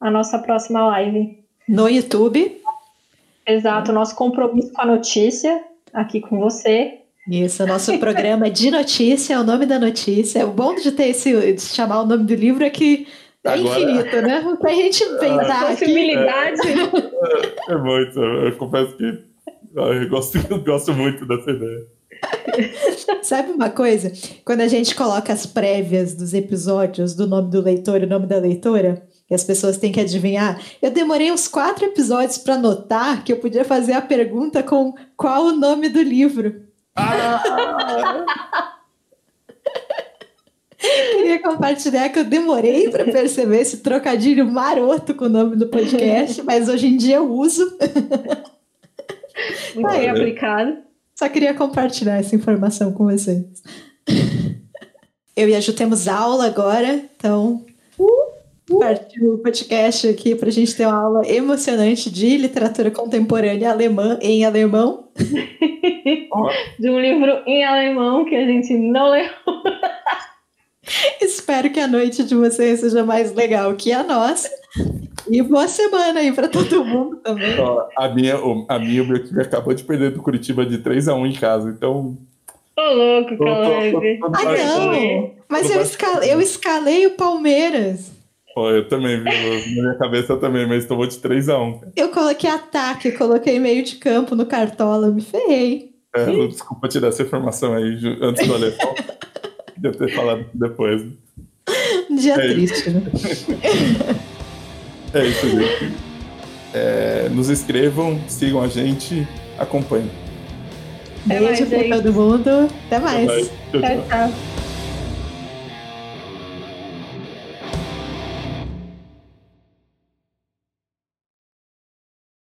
a nossa próxima live. No YouTube. Exato, nosso compromisso com a notícia aqui com você. Isso, o nosso programa de notícia, é o nome da notícia. O bom de ter esse, de chamar o nome do livro é que é Agora- infinito, né? Pra gente pensar aqui. Possibilidade. É muito. Eu confesso que eu gosto, eu gosto muito dessa ideia. Sabe uma coisa? Quando a gente coloca as prévias dos episódios do nome do leitor e o nome da leitora, e as pessoas têm que adivinhar, eu demorei uns quatro episódios para notar que eu podia fazer a pergunta com qual o nome do livro. Queria compartilhar que eu demorei para perceber esse trocadilho maroto com o nome do podcast, mas hoje em dia eu uso. Muito bem aplicado. Só queria compartilhar essa informação com vocês. Eu e a Ju temos aula agora, então partiu o podcast aqui para a gente ter uma aula emocionante de literatura contemporânea alemã em alemão. De um livro em alemão que a gente não leu. Espero que a noite de vocês seja mais legal que a nossa. E boa semana aí para todo mundo também. Ó, a minha, o- a minha, o meu time acabou de perder do Curitiba de 3x1 em casa, então. Ô, louco, tô- tô- Caleb. tô- tô- Ah, não! Mas eu escalei, eu escalei o Palmeiras. Pô, eu também, viu? Na minha cabeça eu também, mas tomou de 3x1. cara. Eu coloquei ataque, coloquei meio de campo no cartola, me ferrei. É, desculpa te dar essa informação aí antes do alemão. Podia ter falado depois. Um dia É triste, né? É isso, gente. É, nos inscrevam, sigam a gente, acompanhem. Até Beijo mais, pra gente. todo mundo. Até mais. Tchau, tchau. Tchau, tchau.